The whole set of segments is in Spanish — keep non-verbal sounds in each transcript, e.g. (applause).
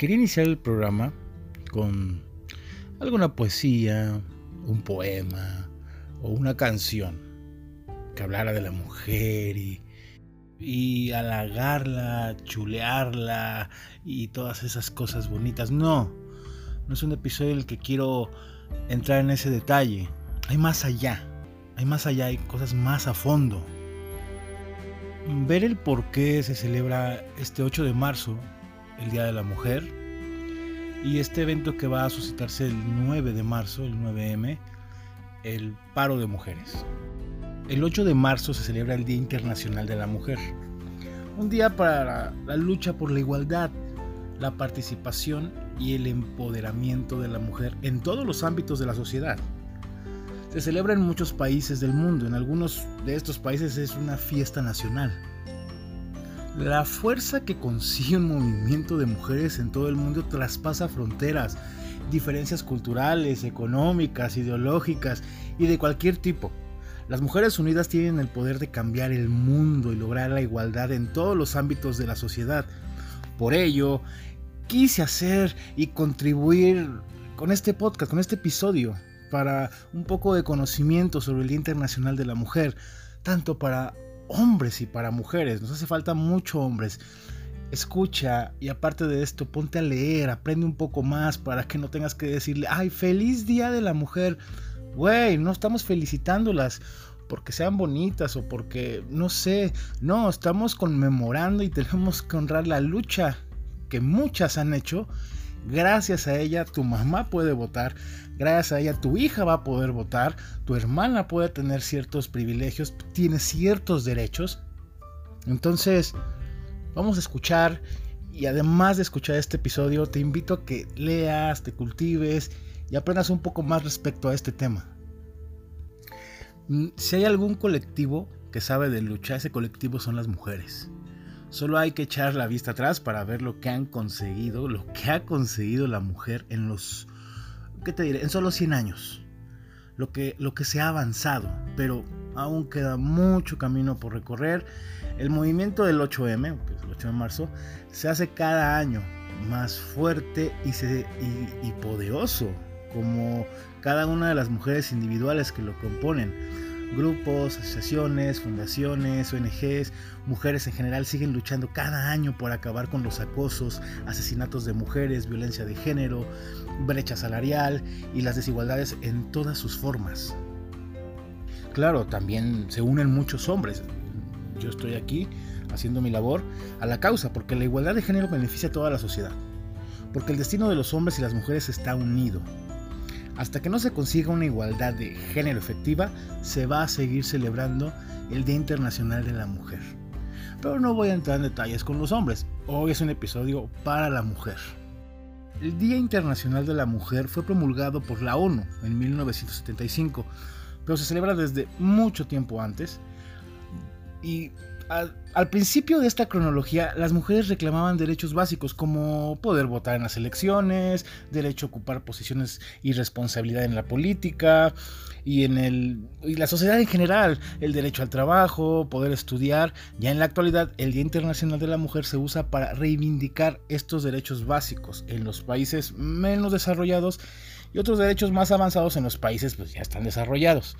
quería iniciar el programa con alguna poesía, un poema o una canción que hablara de la mujer y, y halagarla, chulearla y todas esas cosas bonitas. No, no es un episodio en el que quiero entrar en ese detalle. Hay más allá, hay más allá, hay cosas más a fondo. Ver el por qué se celebra este 8 de marzo, el Día de la Mujer, y este evento que va a suscitarse el 9 de marzo, el 9M, el paro de mujeres. El 8 de marzo se celebra el Día Internacional de la Mujer, un día para la lucha por la igualdad, la participación y el empoderamiento de la mujer en todos los ámbitos de la sociedad. Se celebra en muchos países del mundo, en algunos de estos países es una fiesta nacional. La fuerza que consigue un movimiento de mujeres en todo el mundo traspasa fronteras, diferencias culturales, económicas, ideológicas y de cualquier tipo. Las mujeres unidas tienen el poder de cambiar el mundo y lograr la igualdad en todos los ámbitos de la sociedad. Por ello, quise hacer y contribuir con este podcast, con este episodio, para un poco de conocimiento sobre el Día Internacional de la Mujer, tanto para hombres y para mujeres. Nos hace falta mucho hombres. Escucha y aparte de esto, ponte a leer, aprende un poco más para que no tengas que decirle, ay, feliz día de la mujer. Güey, no estamos felicitándolas porque sean bonitas o porque, no sé, no, estamos conmemorando y tenemos que honrar la lucha que muchas han hecho. Gracias a ella tu mamá puede votar, gracias a ella tu hija va a poder votar, tu hermana puede tener ciertos privilegios, tiene ciertos derechos. Entonces, vamos a escuchar y además de escuchar este episodio, te invito a que leas, te cultives y aprendas un poco más respecto a este tema. Mm, si hay algún colectivo que sabe de lucha, ese colectivo son las mujeres. Solo hay que echar la vista atrás para ver lo que han conseguido, lo que ha conseguido la mujer en los ¿qué te diré? En solo 100 años. Lo que, lo que se ha avanzado, pero aún queda mucho camino por recorrer. El movimiento del 8M, que es el 8 de marzo, se hace cada año más fuerte y, y poderoso, como cada una de las mujeres individuales que lo componen Grupos, asociaciones, fundaciones, ONGs, mujeres en general siguen luchando cada año por acabar con los acosos, asesinatos de mujeres, violencia de género, brecha salarial y las desigualdades en todas sus formas. Claro, también se unen muchos hombres. Yo estoy aquí haciendo mi labor a la causa porque la igualdad de género beneficia a toda la sociedad. Porque el destino de los hombres y las mujeres está unido hasta que no se consiga una igualdad de género efectiva, se va a seguir celebrando el Día Internacional de la Mujer. Pero no voy a entrar en detalles con los hombres, hoy es un episodio para la mujer. El Día Internacional de la Mujer fue promulgado por la ONU en 1975, pero se celebra desde mucho tiempo antes y al, principio de esta cronología, las mujeres reclamaban derechos básicos como poder votar en las elecciones, derecho a ocupar posiciones y responsabilidad en la política y en el, la sociedad en general, el derecho al trabajo, poder estudiar. Ya en la actualidad, el Día Internacional de la Mujer se usa para reivindicar estos derechos básicos en los países menos desarrollados y otros derechos más avanzados en los países pues ya están desarrollados.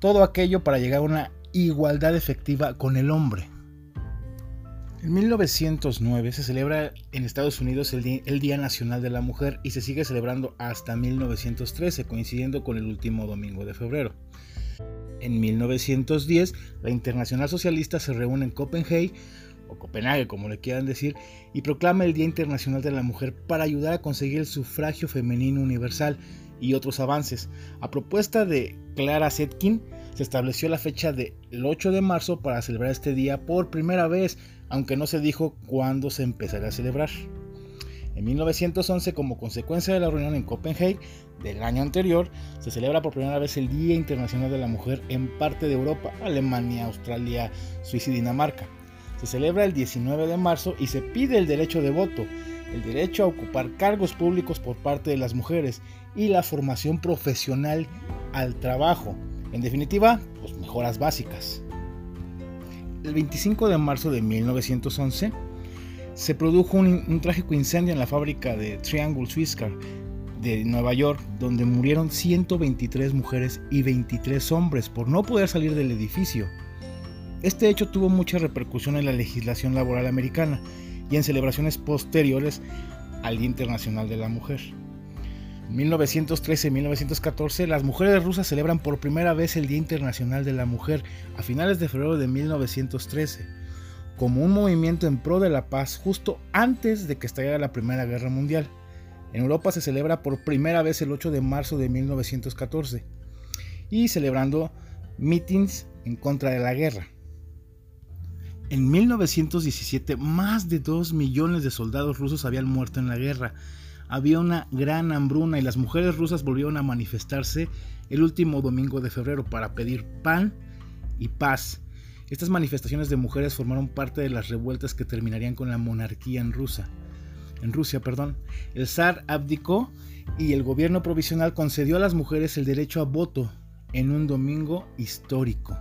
Todo aquello para llegar a una igualdad efectiva con el hombre. En 1909 se celebra en Estados Unidos el Día, Nacional de la Mujer y se sigue celebrando hasta 1913, coincidiendo con el último domingo de febrero. En 1910, la Internacional Socialista se reúne en Copenhague, o Copenhague como le quieran decir, y proclama el Día Internacional de la Mujer para ayudar a conseguir el sufragio femenino universal y otros avances. A propuesta de Clara Zetkin, se estableció la fecha del 8 de marzo para celebrar este día por primera vez, aunque no se dijo cuándo se empezaría a celebrar. En 1911, como consecuencia de la reunión en Copenhague del año anterior, se celebra por primera vez el Día Internacional de la Mujer en parte de Europa, Alemania, Australia, Suiza y Dinamarca. Se celebra el 19 de marzo y se pide el derecho de voto, el derecho a ocupar cargos públicos por parte de las mujeres y la formación profesional al trabajo, en definitiva, pues mejoras básicas. El 25 de marzo de 1911, se produjo un, trágico incendio en la fábrica de Triangle Swisscar de Nueva York, donde murieron 123 mujeres y 23 hombres por no poder salir del edificio. Este hecho tuvo mucha repercusión en la legislación laboral americana y en celebraciones posteriores al Día Internacional de la Mujer. En 1913 y 1914, las mujeres rusas celebran por primera vez el Día Internacional de la Mujer a finales de febrero de 1913 como un movimiento en pro de la paz justo antes de que estallara la Primera Guerra Mundial. En Europa se celebra por primera vez el 8 de marzo de 1914 y celebrando mítines en contra de la guerra. En 1917 más de 2 millones de soldados rusos habían muerto en la guerra. Había una gran hambruna y las mujeres rusas volvieron a manifestarse el último domingo de febrero para pedir pan y paz estas manifestaciones de mujeres formaron parte de las revueltas que terminarían con la monarquía en Rusia. En Rusia, perdón. El zar abdicó y el gobierno provisional concedió a las mujeres el derecho a voto en un domingo histórico.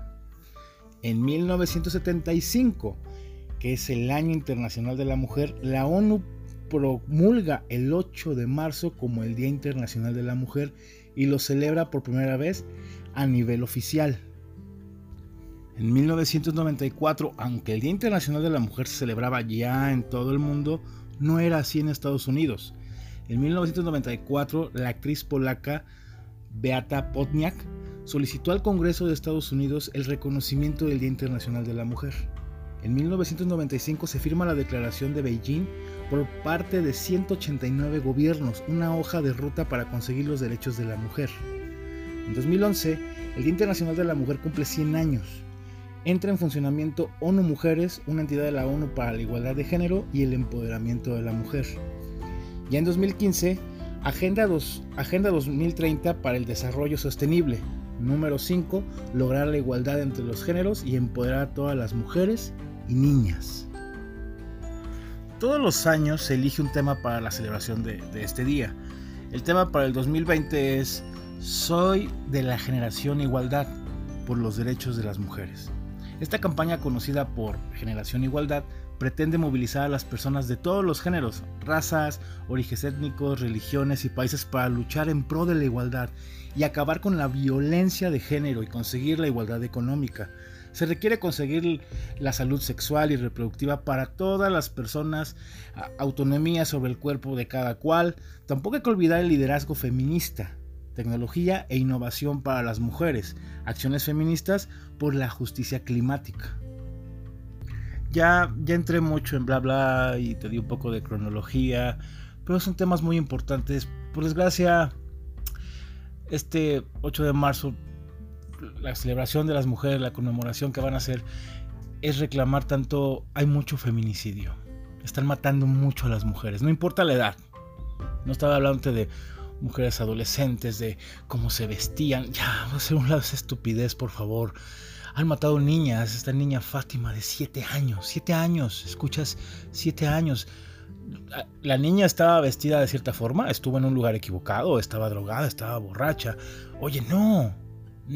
En 1975, que es el Año Internacional de la Mujer, la ONU promulga el 8 de marzo como el Día Internacional de la Mujer y lo celebra por primera vez a nivel oficial. En 1994, aunque el Día Internacional de la Mujer se celebraba ya en todo el mundo, no era así en Estados Unidos. En 1994, la actriz polaca Beata Potniak solicitó al Congreso de Estados Unidos el reconocimiento del Día Internacional de la Mujer. En 1995 se firma la Declaración de Beijing por parte de 189 gobiernos, una hoja de ruta para conseguir los derechos de la mujer. En 2011, el Día Internacional de la Mujer cumple 100 años entra en funcionamiento ONU Mujeres, una entidad de la ONU para la igualdad de género y el empoderamiento de la mujer. Ya en 2015, Agenda, 2, Agenda 2030 para el Desarrollo Sostenible. Número 5, lograr la igualdad entre los géneros y empoderar a todas las mujeres y niñas. Todos los años se elige un tema para la celebración de, este día. El tema para el 2020 es Soy de la generación igualdad por los derechos de las mujeres. Esta campaña conocida por Generación Igualdad pretende movilizar a las personas de todos los géneros, razas, orígenes étnicos, religiones y países para luchar en pro de la igualdad y acabar con la violencia de género y conseguir la igualdad económica. Se requiere conseguir la salud sexual y reproductiva para todas las personas, autonomía sobre el cuerpo de cada cual. Tampoco hay que olvidar el liderazgo feminista, tecnología e innovación para las mujeres, acciones feministas por la justicia climática. Ya, ya entré mucho en bla bla y te di un poco de cronología, pero son temas muy importantes. Por desgracia, este 8 de marzo, la celebración de las mujeres, la conmemoración que van a hacer, es reclamar tanto, hay mucho feminicidio. Están matando mucho a las mujeres, no importa la edad. No estaba hablando de mujeres adolescentes, de cómo se vestían. Ya, va a ser un estupidez, por favor. Han matado niñas, esta niña Fátima de 7 años, 7 años, escuchas, 7 años. La niña estaba vestida de cierta forma, estuvo en un lugar equivocado, estaba drogada, estaba borracha. Oye, no,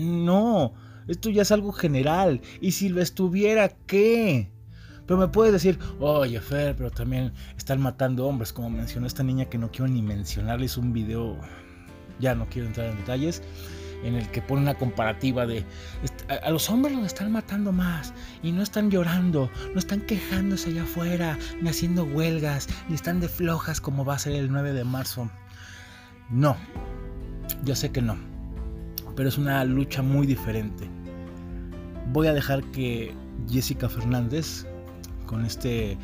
no, esto ya es algo general. Y si lo estuviera, ¿qué? Pero me puedes decir, oye Fer, pero también están matando hombres, como mencionó esta niña que no quiero ni mencionarles un video, ya no quiero entrar en detalles, en el que pone una comparativa de a, los hombres los están matando más y no están llorando, no están quejándose allá afuera, ni haciendo huelgas, ni están de flojas como va a ser el 9 de marzo. No, yo sé que no, pero es una lucha muy diferente. Voy a dejar que Jessica Fernández, con este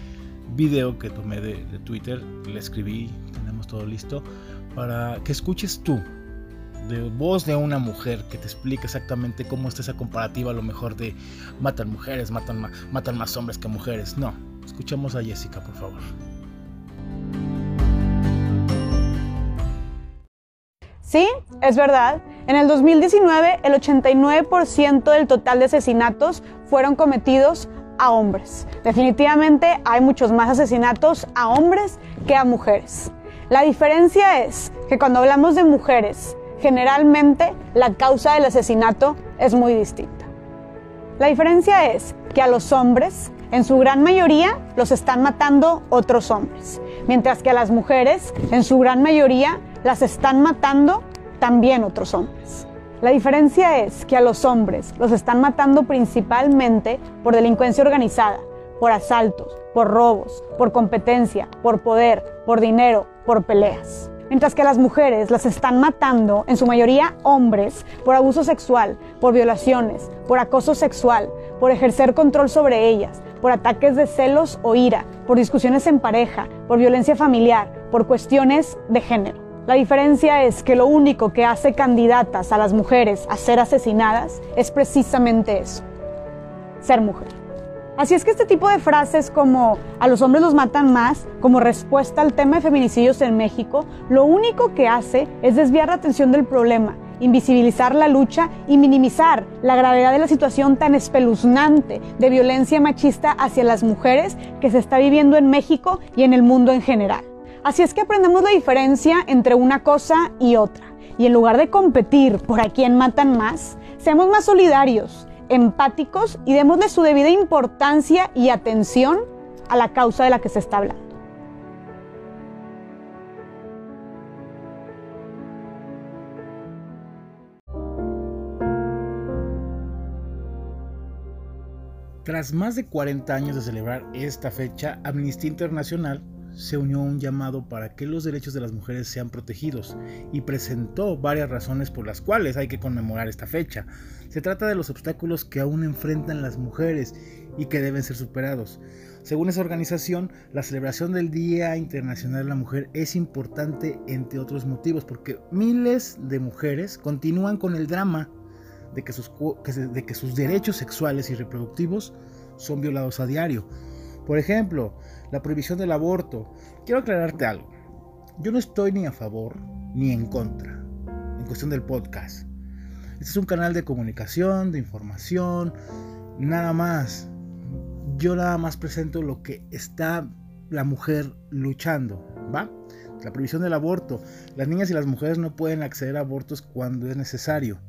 video que tomé de, Twitter, le escribí, tenemos todo listo, para que escuches tú, de voz de una mujer, que te explique exactamente cómo está esa comparativa, lo mejor de matan mujeres, matan, matan más hombres que mujeres. No, escuchemos a Jessica, por favor. Sí, es verdad. En el 2019, el 89% del total de asesinatos fueron cometidos a hombres. Definitivamente hay muchos más asesinatos a hombres que a mujeres. La diferencia es que cuando hablamos de mujeres, generalmente la causa del asesinato es muy distinta. La diferencia es que a los hombres en su gran mayoría los están matando otros hombres, mientras que a las mujeres, en su gran mayoría, las están matando también otros hombres. La diferencia es que a los hombres los están matando principalmente por delincuencia organizada, por asaltos, por robos, por competencia, por poder, por dinero, por peleas. Mientras que a las mujeres las están matando, en su mayoría hombres, por abuso sexual, por violaciones, por acoso sexual, por ejercer control sobre ellas, por ataques de celos o ira, por discusiones en pareja, por violencia familiar, por cuestiones de género. La diferencia es que lo único que hace candidatas a las mujeres a ser asesinadas es precisamente eso, ser mujer. Así es que este tipo de frases como a los hombres los matan más, como respuesta al tema de feminicidios en México, lo único que hace es desviar la atención del problema, invisibilizar la lucha y minimizar la gravedad de la situación tan espeluznante de violencia machista hacia las mujeres que se está viviendo en México y en el mundo en general. Así es que aprendemos la diferencia entre una cosa y otra. Y en lugar de competir por a quién matan más, seamos más solidarios, empáticos y démosle su debida importancia y atención a la causa de la que se está hablando. Tras más de 40 años de celebrar esta fecha, Amnistía Internacional se unió a un llamado para que los derechos de las mujeres sean protegidos y presentó varias razones por las cuales hay que conmemorar esta fecha. Se trata de los obstáculos que aún enfrentan las mujeres y que deben ser superados. Según esa organización, la celebración del Día Internacional de la Mujer es importante entre otros motivos porque miles de mujeres continúan con el drama de que sus, de que sus derechos sexuales y reproductivos son violados a diario. Por ejemplo, la prohibición del aborto. Quiero aclararte algo. Yo no estoy ni a favor ni en contra en cuestión del podcast. Este es un canal de comunicación, de información, nada más. Yo nada más presento lo que está la mujer luchando, ¿va? La prohibición del aborto. Las niñas y las mujeres no pueden acceder a abortos cuando es necesario.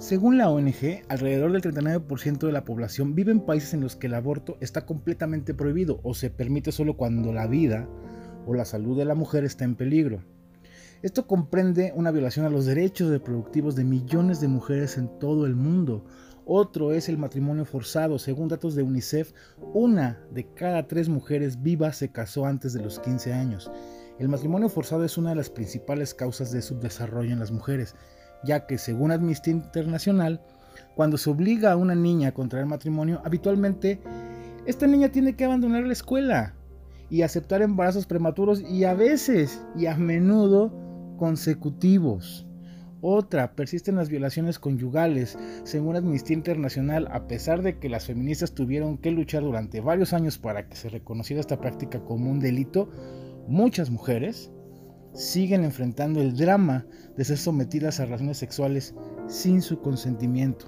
Según la ONG, alrededor del 39% de la población vive en países en los que el aborto está completamente prohibido o se permite solo cuando la vida o la salud de la mujer está en peligro. Esto comprende una violación a los derechos reproductivos de millones de mujeres en todo el mundo. Otro es el matrimonio forzado. Según datos de UNICEF, una de cada tres mujeres vivas se casó antes de los 15 años. El matrimonio forzado es una de las principales causas de subdesarrollo en las mujeres ya que según Amnistía Internacional, cuando se obliga a una niña a contraer matrimonio, habitualmente esta niña tiene que abandonar la escuela y aceptar embarazos prematuros y a veces y a menudo consecutivos. Otra, persisten las violaciones conyugales. Según Amnistía Internacional, a pesar de que las feministas tuvieron que luchar durante varios años para que se reconociera esta práctica como un delito, muchas mujeres siguen enfrentando el drama de ser sometidas a relaciones sexuales sin su consentimiento.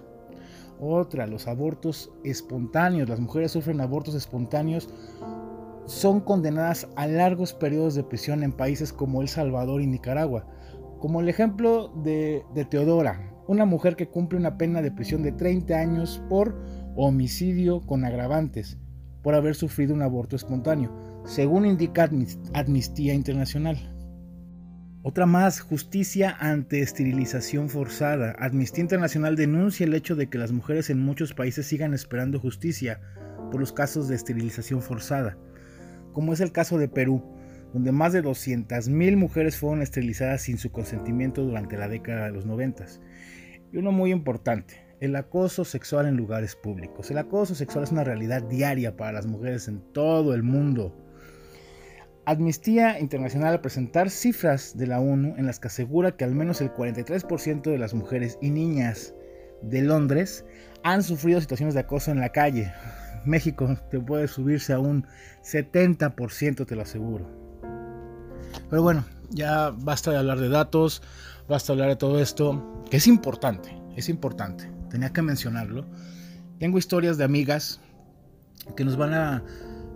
Otra, los abortos espontáneos. Las mujeres sufren abortos espontáneos. Son condenadas a largos periodos de prisión en países como El Salvador y Nicaragua. Como el ejemplo de, de Teodora, una mujer que cumple una pena de prisión de 30 años por homicidio con agravantes, por haber sufrido un aborto espontáneo, según indica Amnistía Internacional. Otra más, justicia ante esterilización forzada. Amnistía Internacional denuncia el hecho de que las mujeres en muchos países sigan esperando justicia por los casos de esterilización forzada, como es el caso de Perú, donde más de 200.000 mujeres fueron esterilizadas sin su consentimiento durante la década de los 90. Y uno muy importante, el acoso sexual en lugares públicos. El acoso sexual es una realidad diaria para las mujeres en todo el mundo. Amnistía Internacional al presentar cifras de la ONU en las que asegura que al menos el 43% de las mujeres y niñas de Londres han sufrido situaciones de acoso en la calle. (laughs) México te puede subirse a un 70%, te lo aseguro. Pero bueno, ya basta de hablar de datos, basta de hablar de todo esto, que es importante, es importante, tenía que mencionarlo. Tengo historias de amigas que nos van a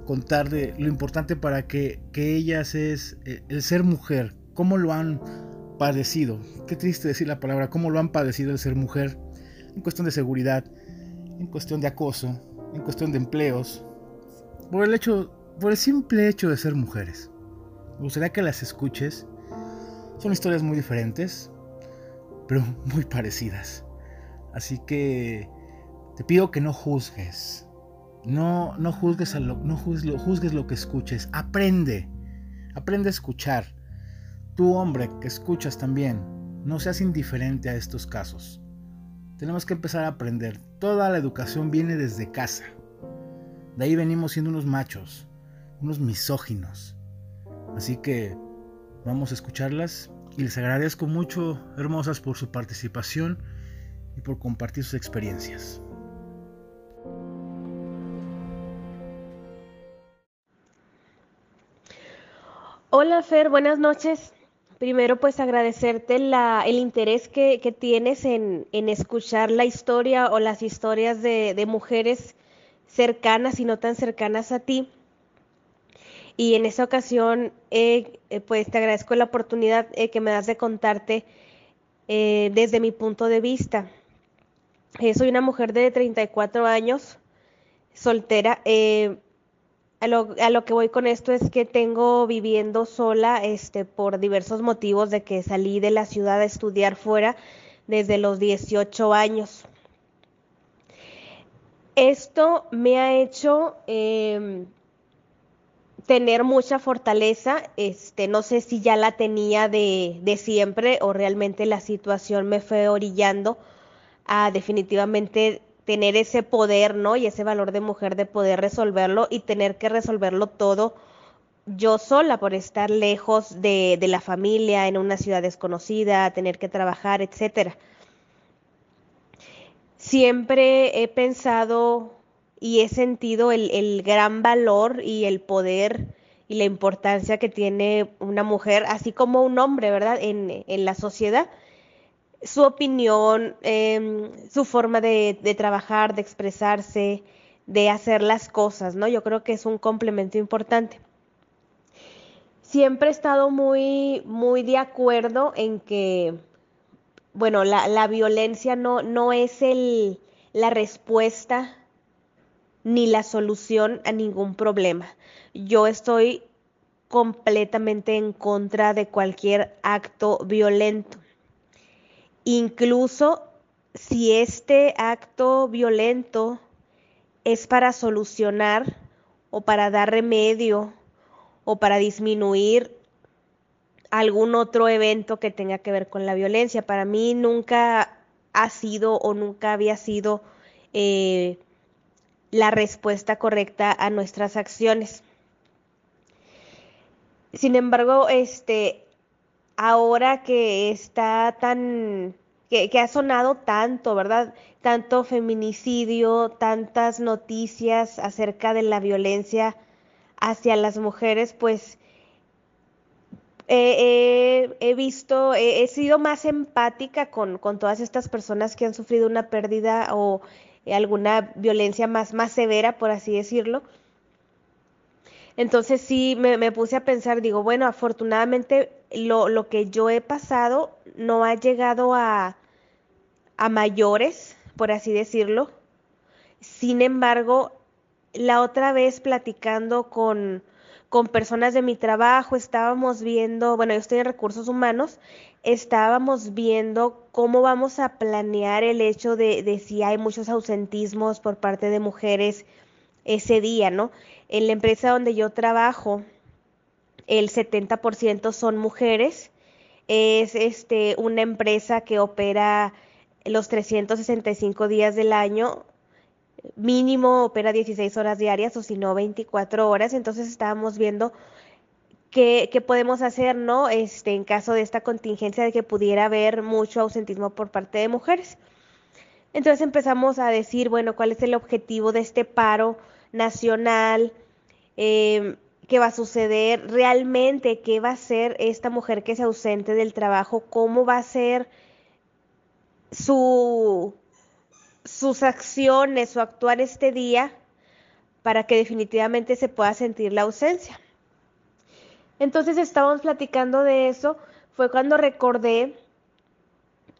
contar de lo importante para que, ellas es eh, el ser mujer, cómo lo han padecido. Qué triste decir la palabra, cómo lo han padecido el ser mujer en cuestión de seguridad, en cuestión de acoso, en cuestión de empleos, por el hecho, por el simple hecho de ser mujeres. Me gustaría que las escuches. Son historias muy diferentes, pero (laughs) muy parecidas. Así que te pido que no juzgues. No, no juzgues, a lo, no juzgues, juzgues lo que escuches. Aprende. Aprende a escuchar. Tú, hombre, que escuchas también, no seas indiferente a estos casos. Tenemos que empezar a aprender. Toda la educación viene desde casa. De ahí venimos siendo unos machos, unos misóginos. Así que vamos a escucharlas y les agradezco mucho, hermosas, por su participación y por compartir sus experiencias. Hola Fer, buenas noches. Primero pues agradecerte el interés que, tienes en, escuchar la historia o las historias de, mujeres cercanas y no tan cercanas a ti. Y en esta ocasión eh, pues te agradezco la oportunidad eh, que me das de contarte eh, desde mi punto de vista. soy una mujer de 34 años, soltera. A lo, que voy con esto es que tengo viviendo sola este, por diversos motivos de que salí de la ciudad a estudiar fuera desde los 18 años. Esto me ha hecho em, tener mucha fortaleza, este, no sé si ya la tenía de, de siempre o realmente la situación me fue orillando a definitivamente tener ese poder, ¿no? Y ese valor de mujer de poder resolverlo y tener que resolverlo todo yo sola por estar lejos de, la familia, en una ciudad desconocida, tener que trabajar, etcétera. Siempre he pensado y he sentido el, gran valor y el poder y la importancia que tiene una mujer, así como un hombre, ¿verdad? En, en la sociedad su opinión, em, su forma de, trabajar, de expresarse, de hacer las cosas, ¿no? Yo creo que es un complemento importante. Siempre he estado muy, muy de acuerdo en que, bueno, la, violencia no, no es el, la respuesta ni la solución a ningún problema. Yo estoy completamente en contra de cualquier acto violento incluso si este acto violento es para solucionar o para dar remedio o para disminuir algún otro evento que tenga que ver con la violencia. Para mí nunca ha sido o nunca había sido eh, la respuesta correcta a nuestras acciones. Sin embargo, este, ahora que está tan, que, ha sonado tanto, ¿verdad? Tanto feminicidio, tantas noticias acerca de la violencia hacia las mujeres, pues he visto, he, sido más empática con, con, todas estas personas que han sufrido una pérdida o alguna violencia más, más severa, por así decirlo. Entonces sí me, puse a pensar, digo, bueno, afortunadamente lo, lo, que yo he pasado no ha llegado a, a mayores, por así decirlo. Sin embargo, la otra vez platicando con, con personas de mi trabajo, estábamos viendo, bueno, yo estoy en recursos humanos, estábamos viendo cómo vamos a planear el hecho de, de si hay muchos ausentismos por parte de mujeres ese día, ¿no? En la empresa donde yo trabajo, el 70% son mujeres. Es este, una empresa que opera los 365 días del año, mínimo opera 16 horas diarias o si no 24 horas. Entonces estábamos viendo qué, qué, podemos hacer, ¿no? Este, en caso de esta contingencia de que pudiera haber mucho ausentismo por parte de mujeres. Entonces empezamos a decir, bueno, ¿cuál es el objetivo de este paro? nacional, em, qué va a suceder realmente, qué va a ser esta mujer que se ausente del trabajo, cómo va a ser su, sus acciones, su actuar este día para que definitivamente se pueda sentir la ausencia. Entonces estábamos platicando de eso, fue cuando recordé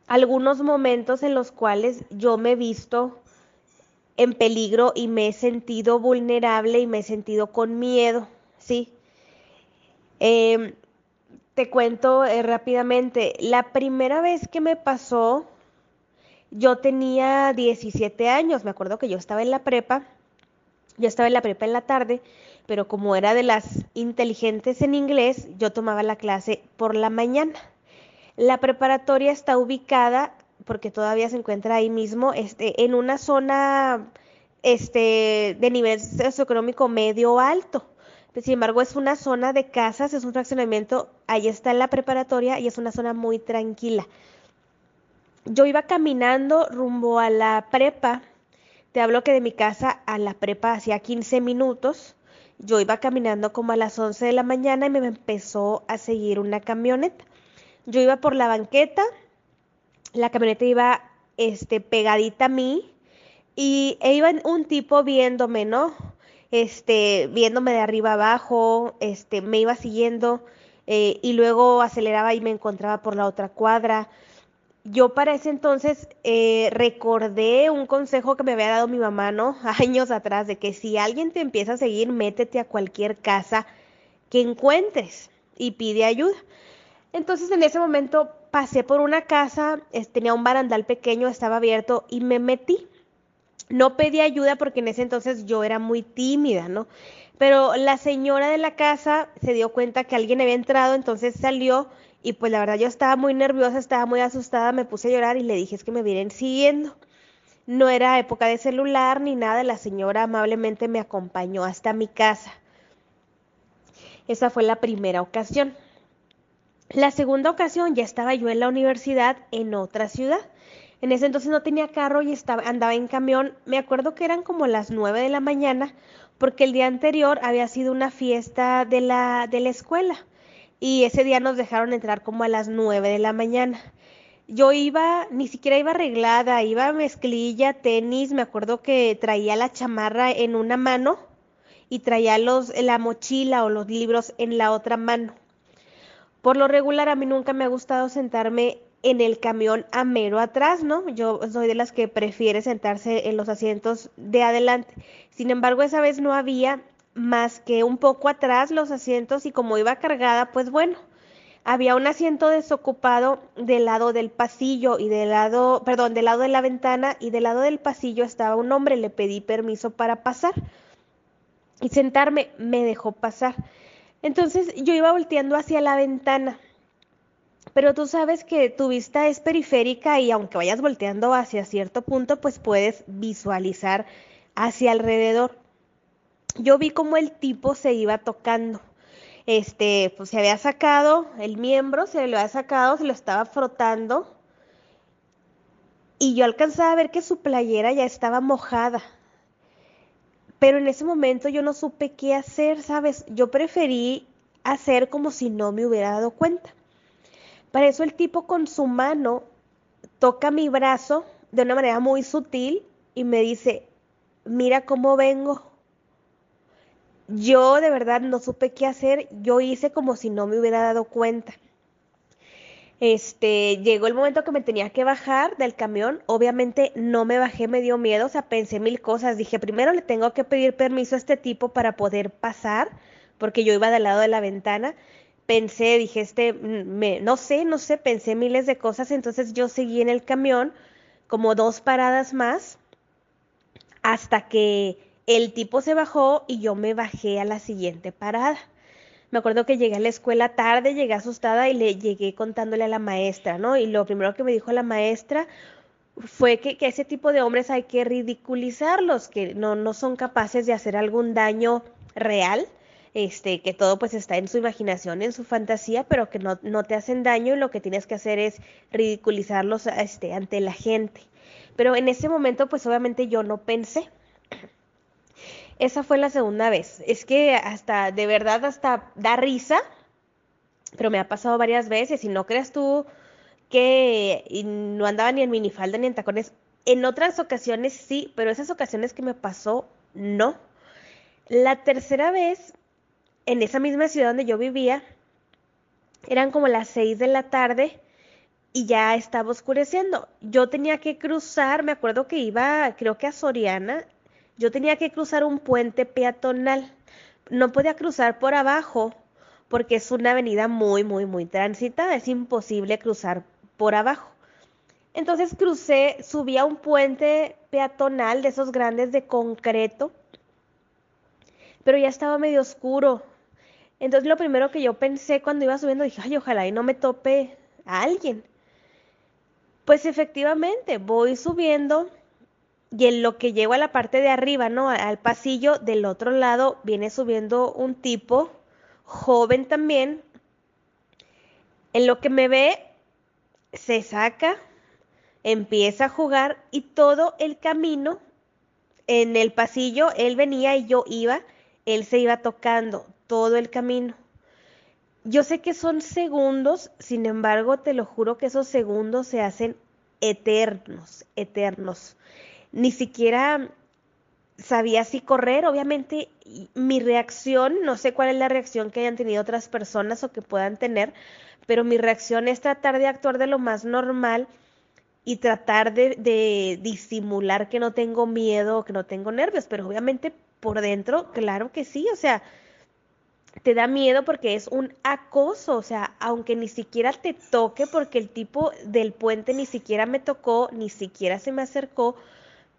algunos momentos en los cuales yo me he visto en peligro y me he sentido vulnerable y me he sentido con miedo, ¿sí? Em, te cuento eh, rápidamente, la primera vez que me pasó, yo tenía 17 años, me acuerdo que yo estaba en la prepa, yo estaba en la prepa en la tarde, pero como era de las inteligentes en inglés, yo tomaba la clase por la mañana. La preparatoria está ubicada, porque todavía se encuentra ahí mismo, este, en una zona este, de nivel socioeconómico medio alto. Sin embargo, es una zona de casas, es un fraccionamiento, ahí está la preparatoria y es una zona muy tranquila. Yo iba caminando rumbo a la prepa, te hablo que de mi casa a la prepa hacía 15 minutos, yo iba caminando como a las 11 de la mañana y me empezó a seguir una camioneta. Yo iba por la banqueta, la camioneta iba este, pegadita a mí y e iba un tipo viéndome, ¿no? Este, viéndome de arriba abajo, este, me iba siguiendo eh, y luego aceleraba y me encontraba por la otra cuadra. Yo para ese entonces eh, recordé un consejo que me había dado mi mamá, ¿no? (laughs) Años atrás, de que si alguien te empieza a seguir, métete a cualquier casa que encuentres y pide ayuda. Entonces en ese momento pasé por una casa, tenía un barandal pequeño, estaba abierto y me metí. No pedí ayuda porque en ese entonces yo era muy tímida, ¿no? Pero la señora de la casa se dio cuenta que alguien había entrado, entonces salió y pues la verdad yo estaba muy nerviosa, estaba muy asustada, me puse a llorar y le dije es que me vienen siguiendo. No era época de celular ni nada, la señora amablemente me acompañó hasta mi casa. Esa fue la primera ocasión. La segunda ocasión ya estaba yo en la universidad en otra ciudad. En ese entonces no tenía carro y estaba, andaba en camión. Me acuerdo que eran como las nueve de la mañana porque el día anterior había sido una fiesta de la, de la escuela y ese día nos dejaron entrar como a las nueve de la mañana. Yo iba, ni siquiera iba arreglada, iba mezclilla, tenis, me acuerdo que traía la chamarra en una mano y traía los, la mochila o los libros en la otra mano. Por lo regular, a mí nunca me ha gustado sentarme en el camión a mero atrás, ¿no? Yo soy de las que prefiere sentarse en los asientos de adelante. Sin embargo, esa vez no había más que un poco atrás los asientos y como iba cargada, pues bueno, había un asiento desocupado del lado del pasillo y del lado, perdón, del lado de la ventana y del lado del pasillo estaba un hombre, le pedí permiso para pasar y sentarme, me dejó pasar. Entonces yo iba volteando hacia la ventana, pero tú sabes que tu vista es periférica y aunque vayas volteando hacia cierto punto, pues puedes visualizar hacia alrededor. Yo vi como el tipo se iba tocando. Este, pues se había sacado el miembro, se lo había sacado, se lo estaba frotando. Y yo alcanzaba a ver que su playera ya estaba mojada pero en ese momento yo no supe qué hacer, ¿sabes? Yo preferí hacer como si no me hubiera dado cuenta. Para eso el tipo con su mano toca mi brazo de una manera muy sutil y me dice, mira cómo vengo. Yo de verdad no supe qué hacer, yo hice como si no me hubiera dado cuenta. Este, llegó el momento que me tenía que bajar del camión. Obviamente no me bajé, me dio miedo, o sea, pensé mil cosas. Dije, primero le tengo que pedir permiso a este tipo para poder pasar, porque yo iba del lado de la ventana. Pensé, dije, este, mm, me, no sé, no sé, pensé miles de cosas. Entonces yo seguí en el camión como dos paradas más hasta que el tipo se bajó y yo me bajé a la siguiente parada. Me acuerdo que llegué a la escuela tarde, llegué asustada y le llegué contándole a la maestra, ¿no? Y lo primero que me dijo la maestra fue que, ese tipo de hombres hay que ridiculizarlos, que no, no son capaces de hacer algún daño real, este, que todo pues está en su imaginación, en su fantasía, pero que no, no te hacen daño y lo que tienes que hacer es ridiculizarlos este, ante la gente. Pero en ese momento pues obviamente yo no pensé. Esa fue la segunda vez. Es que hasta, de verdad, hasta da risa, pero me ha pasado varias veces y no creas tú que no andaba ni en minifalda ni en tacones. En otras ocasiones sí, pero esas ocasiones que me pasó, no. La tercera vez, en esa misma ciudad donde yo vivía, eran como las seis de la tarde y ya estaba oscureciendo. Yo tenía que cruzar, me acuerdo que iba, creo que a Soriana, yo tenía que cruzar un puente peatonal. No podía cruzar por abajo porque es una avenida muy, muy, muy transitada. Es imposible cruzar por abajo. Entonces crucé, subí a un puente peatonal de esos grandes de concreto, pero ya estaba medio oscuro. Entonces lo primero que yo pensé cuando iba subiendo, dije, ay, ojalá y no me tope a alguien. Pues efectivamente, voy subiendo y en lo que llego a la parte de arriba, ¿no? Al pasillo del otro lado viene subiendo un tipo joven también. En lo que me ve, se saca, empieza a jugar y todo el camino en el pasillo, él venía y yo iba, él se iba tocando todo el camino. Yo sé que son segundos, sin embargo, te lo juro que esos segundos se hacen eternos, eternos ni siquiera sabía si correr. Obviamente mi reacción, no sé cuál es la reacción que hayan tenido otras personas o que puedan tener, pero mi reacción es tratar de actuar de lo más normal y tratar de, disimular que no tengo miedo o que no tengo nervios, pero obviamente por dentro, claro que sí, o sea, te da miedo porque es un acoso, o sea, aunque ni siquiera te toque, porque el tipo del puente ni siquiera me tocó, ni siquiera se me acercó,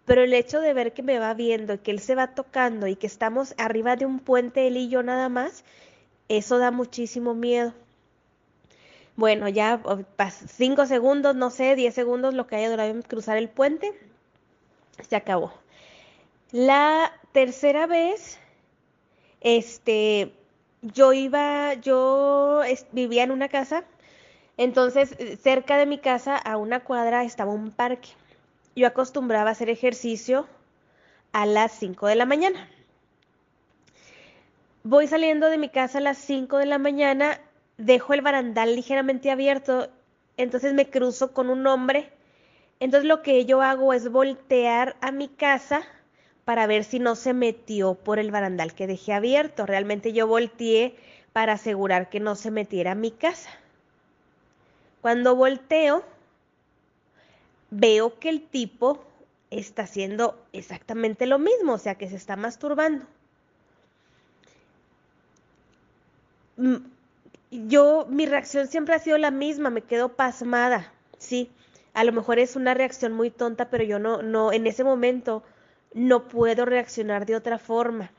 pero el hecho de ver que me va viendo y que él se va tocando y que estamos arriba de un puente él y yo nada más, eso da muchísimo miedo. Bueno, ya cinco segundos, no sé, diez segundos, lo que haya durado en cruzar el puente, se acabó. La tercera vez, este, yo iba, yo vivía en una casa, entonces cerca de mi casa, a una cuadra, estaba un parque yo acostumbraba a hacer ejercicio a las 5 de la mañana. Voy saliendo de mi casa a las 5 de la mañana, dejo el barandal ligeramente abierto, entonces me cruzo con un hombre. Entonces lo que yo hago es voltear a mi casa para ver si no se metió por el barandal que dejé abierto. Realmente yo volteé para asegurar que no se metiera a mi casa. Cuando volteo, veo que el tipo está haciendo exactamente lo mismo, o sea, que se está masturbando. Mm, yo, mi reacción siempre ha sido la misma, me quedo pasmada, sí. A lo mejor es una reacción muy tonta, pero yo no, no, en ese momento no puedo reaccionar de otra forma.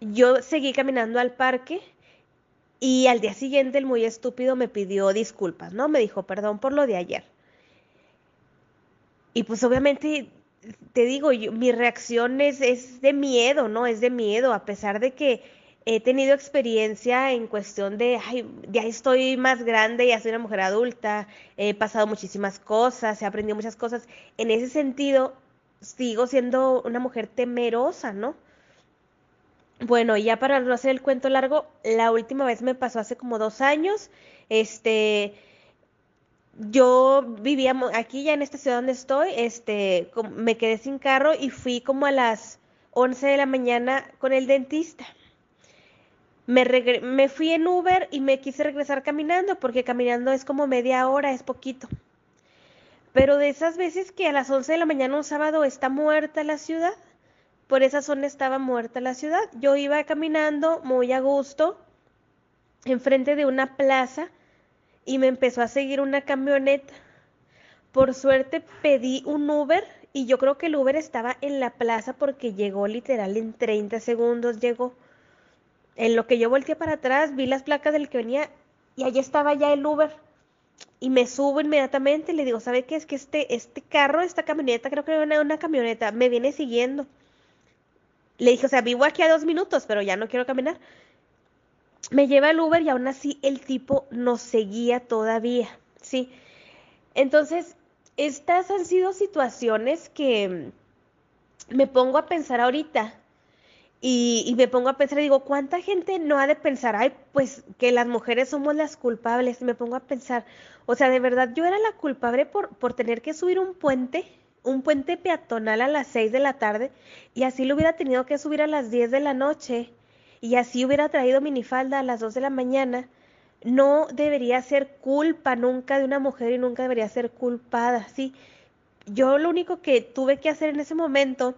Yo seguí caminando al parque y al día siguiente el muy estúpido me pidió disculpas, ¿no? Me dijo perdón por lo de ayer. Y pues obviamente, te digo, mi reacción es, es de miedo, ¿no? Es de miedo, a pesar de que he tenido experiencia en cuestión de, ay, ya estoy más grande, ya soy una mujer adulta, he pasado muchísimas cosas, he aprendido muchas cosas. En ese sentido, sigo siendo una mujer temerosa, ¿no? Bueno, ya para no hacer el cuento largo, la última vez me pasó hace como dos años, este, yo vivía aquí ya en esta ciudad donde estoy, este, me quedé sin carro y fui como a las 11 de la mañana con el dentista. Me, me fui en Uber y me quise regresar caminando porque caminando es como media hora, es poquito. Pero de esas veces que a las 11 de la mañana un sábado está muerta la ciudad, por esa zona estaba muerta la ciudad. Yo iba caminando muy a gusto enfrente de una plaza y me empezó a seguir una camioneta. Por suerte pedí un Uber y yo creo que el Uber estaba en la plaza porque llegó literal en 30 segundos, llegó. En lo que yo volteé para atrás, vi las placas del que venía y allí estaba ya el Uber. Y me subo inmediatamente y le digo, ¿sabe qué? Es que este, este carro, esta camioneta, creo que era una camioneta, me viene siguiendo. Le dije, o sea, vivo aquí a dos minutos, pero ya no quiero caminar me lleva el Uber y aún así el tipo nos seguía todavía, ¿sí? Entonces, estas han sido situaciones que me pongo a pensar ahorita y, me pongo a pensar, digo, ¿cuánta gente no ha de pensar, ay, pues que las mujeres somos las culpables? Y me pongo a pensar, o sea, de verdad yo era la culpable por, por tener que subir un puente, un puente peatonal a las 6 de la tarde y así lo hubiera tenido que subir a las 10 de la noche y así hubiera traído minifalda a las 2 de la mañana, no debería ser culpa nunca de una mujer y nunca debería ser culpada, ¿sí? Yo lo único que tuve que hacer en ese momento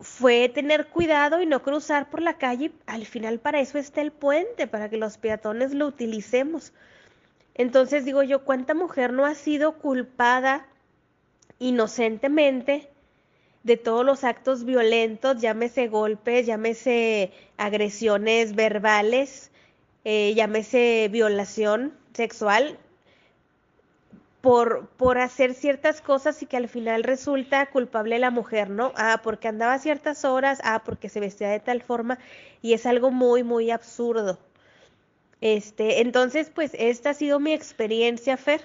fue tener cuidado y no cruzar por la calle. Al final para eso está el puente, para que los peatones lo utilicemos. Entonces digo yo, ¿cuánta mujer no ha sido culpada inocentemente de todos los actos violentos, llámese golpes, llámese agresiones verbales, eh, llámese violación sexual, por, por hacer ciertas cosas y que al final resulta culpable la mujer, ¿no? Ah, porque andaba ciertas horas, ah, porque se vestía de tal forma, y es algo muy, muy absurdo. Este, entonces, pues esta ha sido mi experiencia, Fer.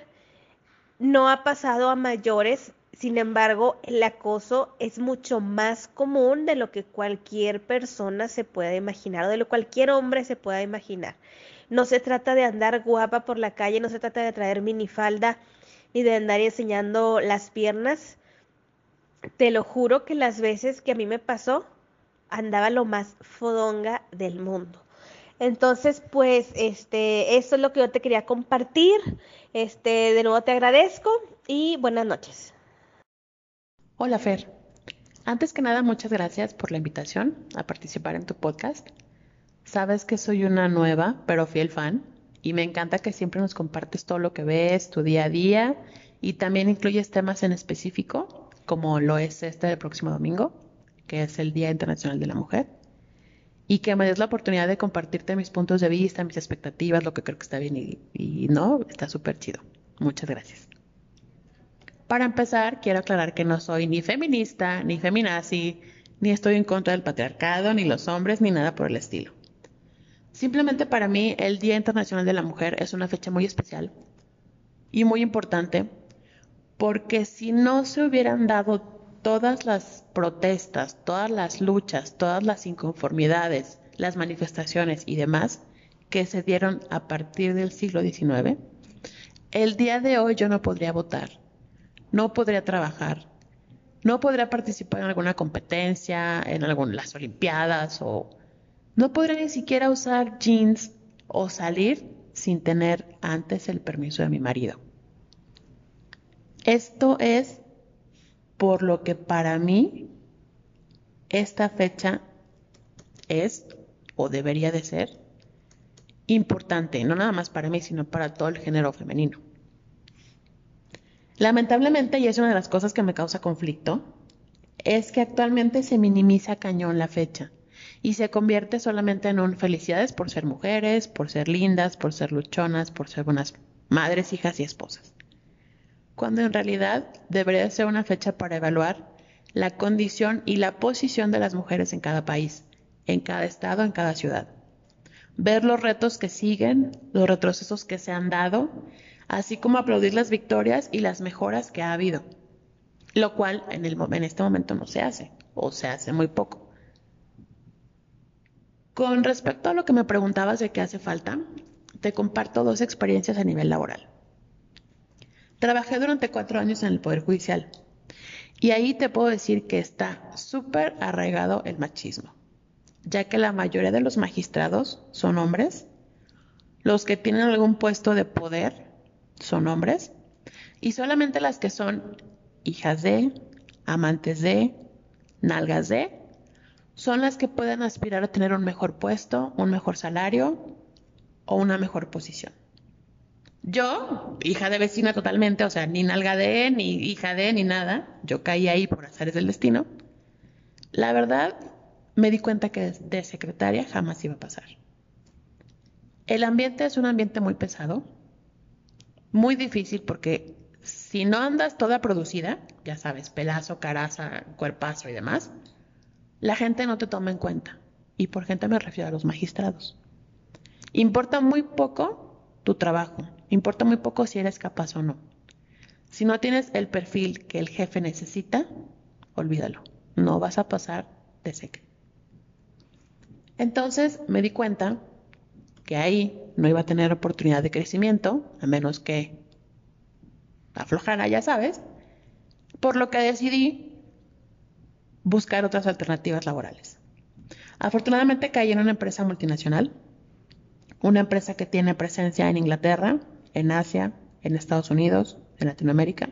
No ha pasado a mayores, sin embargo, el acoso es mucho más común de lo que cualquier persona se pueda imaginar o de lo que cualquier hombre se pueda imaginar. No se trata de andar guapa por la calle, no se trata de traer minifalda ni de andar enseñando las piernas. Te lo juro que las veces que a mí me pasó, andaba lo más fodonga del mundo. Entonces, pues, este, eso es lo que yo te quería compartir. Este, de nuevo te agradezco y buenas noches. Hola Fer. Antes que nada, muchas gracias por la invitación a participar en tu podcast. Sabes que soy una nueva, pero fiel fan, y me encanta que siempre nos compartes todo lo que ves, tu día a día, y también incluyes temas en específico, como lo es este del próximo domingo, que es el Día Internacional de la Mujer, y que me des la oportunidad de compartirte mis puntos de vista, mis expectativas, lo que creo que está bien y, y no, está súper chido. Muchas gracias. Para empezar, quiero aclarar que no soy ni feminista, ni feminazi, ni estoy en contra del patriarcado, ni los hombres, ni nada por el estilo. Simplemente para mí el Día Internacional de la Mujer es una fecha muy especial y muy importante porque si no se hubieran dado todas las protestas, todas las luchas, todas las inconformidades, las manifestaciones y demás que se dieron a partir del siglo XIX, el día de hoy yo no podría votar, no podría trabajar, no podría participar en alguna competencia, en algunas las Olimpiadas o no podría ni siquiera usar jeans o salir sin tener antes el permiso de mi marido. Esto es por lo que para mí esta fecha es o debería de ser importante, no nada más para mí, sino para todo el género femenino. Lamentablemente, y es una de las cosas que me causa conflicto, es que actualmente se minimiza cañón la fecha y se convierte solamente en un felicidades por ser mujeres, por ser lindas, por ser luchonas, por ser buenas madres, hijas y esposas. Cuando en realidad debería ser una fecha para evaluar la condición y la posición de las mujeres en cada país, en cada estado, en cada ciudad. Ver los retos que siguen, los retrocesos que se han dado así como aplaudir las victorias y las mejoras que ha habido, lo cual en, el, en este momento no se hace o se hace muy poco. Con respecto a lo que me preguntabas de qué hace falta, te comparto dos experiencias a nivel laboral. Trabajé durante cuatro años en el Poder Judicial y ahí te puedo decir que está súper arraigado el machismo, ya que la mayoría de los magistrados son hombres, los que tienen algún puesto de poder son hombres y solamente las que son hijas de, amantes de, nalgas de, son las que pueden aspirar a tener un mejor puesto, un mejor salario o una mejor posición. Yo, hija de vecina totalmente, o sea, ni nalga de, ni hija de, ni nada, yo caí ahí por azares del destino. La verdad, me di cuenta que de secretaria jamás iba a pasar. El ambiente es un ambiente muy pesado, muy difícil porque si no andas toda producida, ya sabes, pelazo, caraza, cuerpazo y demás, la gente no te toma en cuenta. Y por gente me refiero a los magistrados. Importa muy poco tu trabajo, importa muy poco si eres capaz o no. Si no tienes el perfil que el jefe necesita, olvídalo, no vas a pasar de seque. Entonces me di cuenta que ahí no iba a tener oportunidad de crecimiento, a menos que aflojara, ya sabes, por lo que decidí buscar otras alternativas laborales. Afortunadamente caí en una empresa multinacional una empresa que tiene presencia en Inglaterra, en Asia, en Estados Unidos, en Latinoamérica,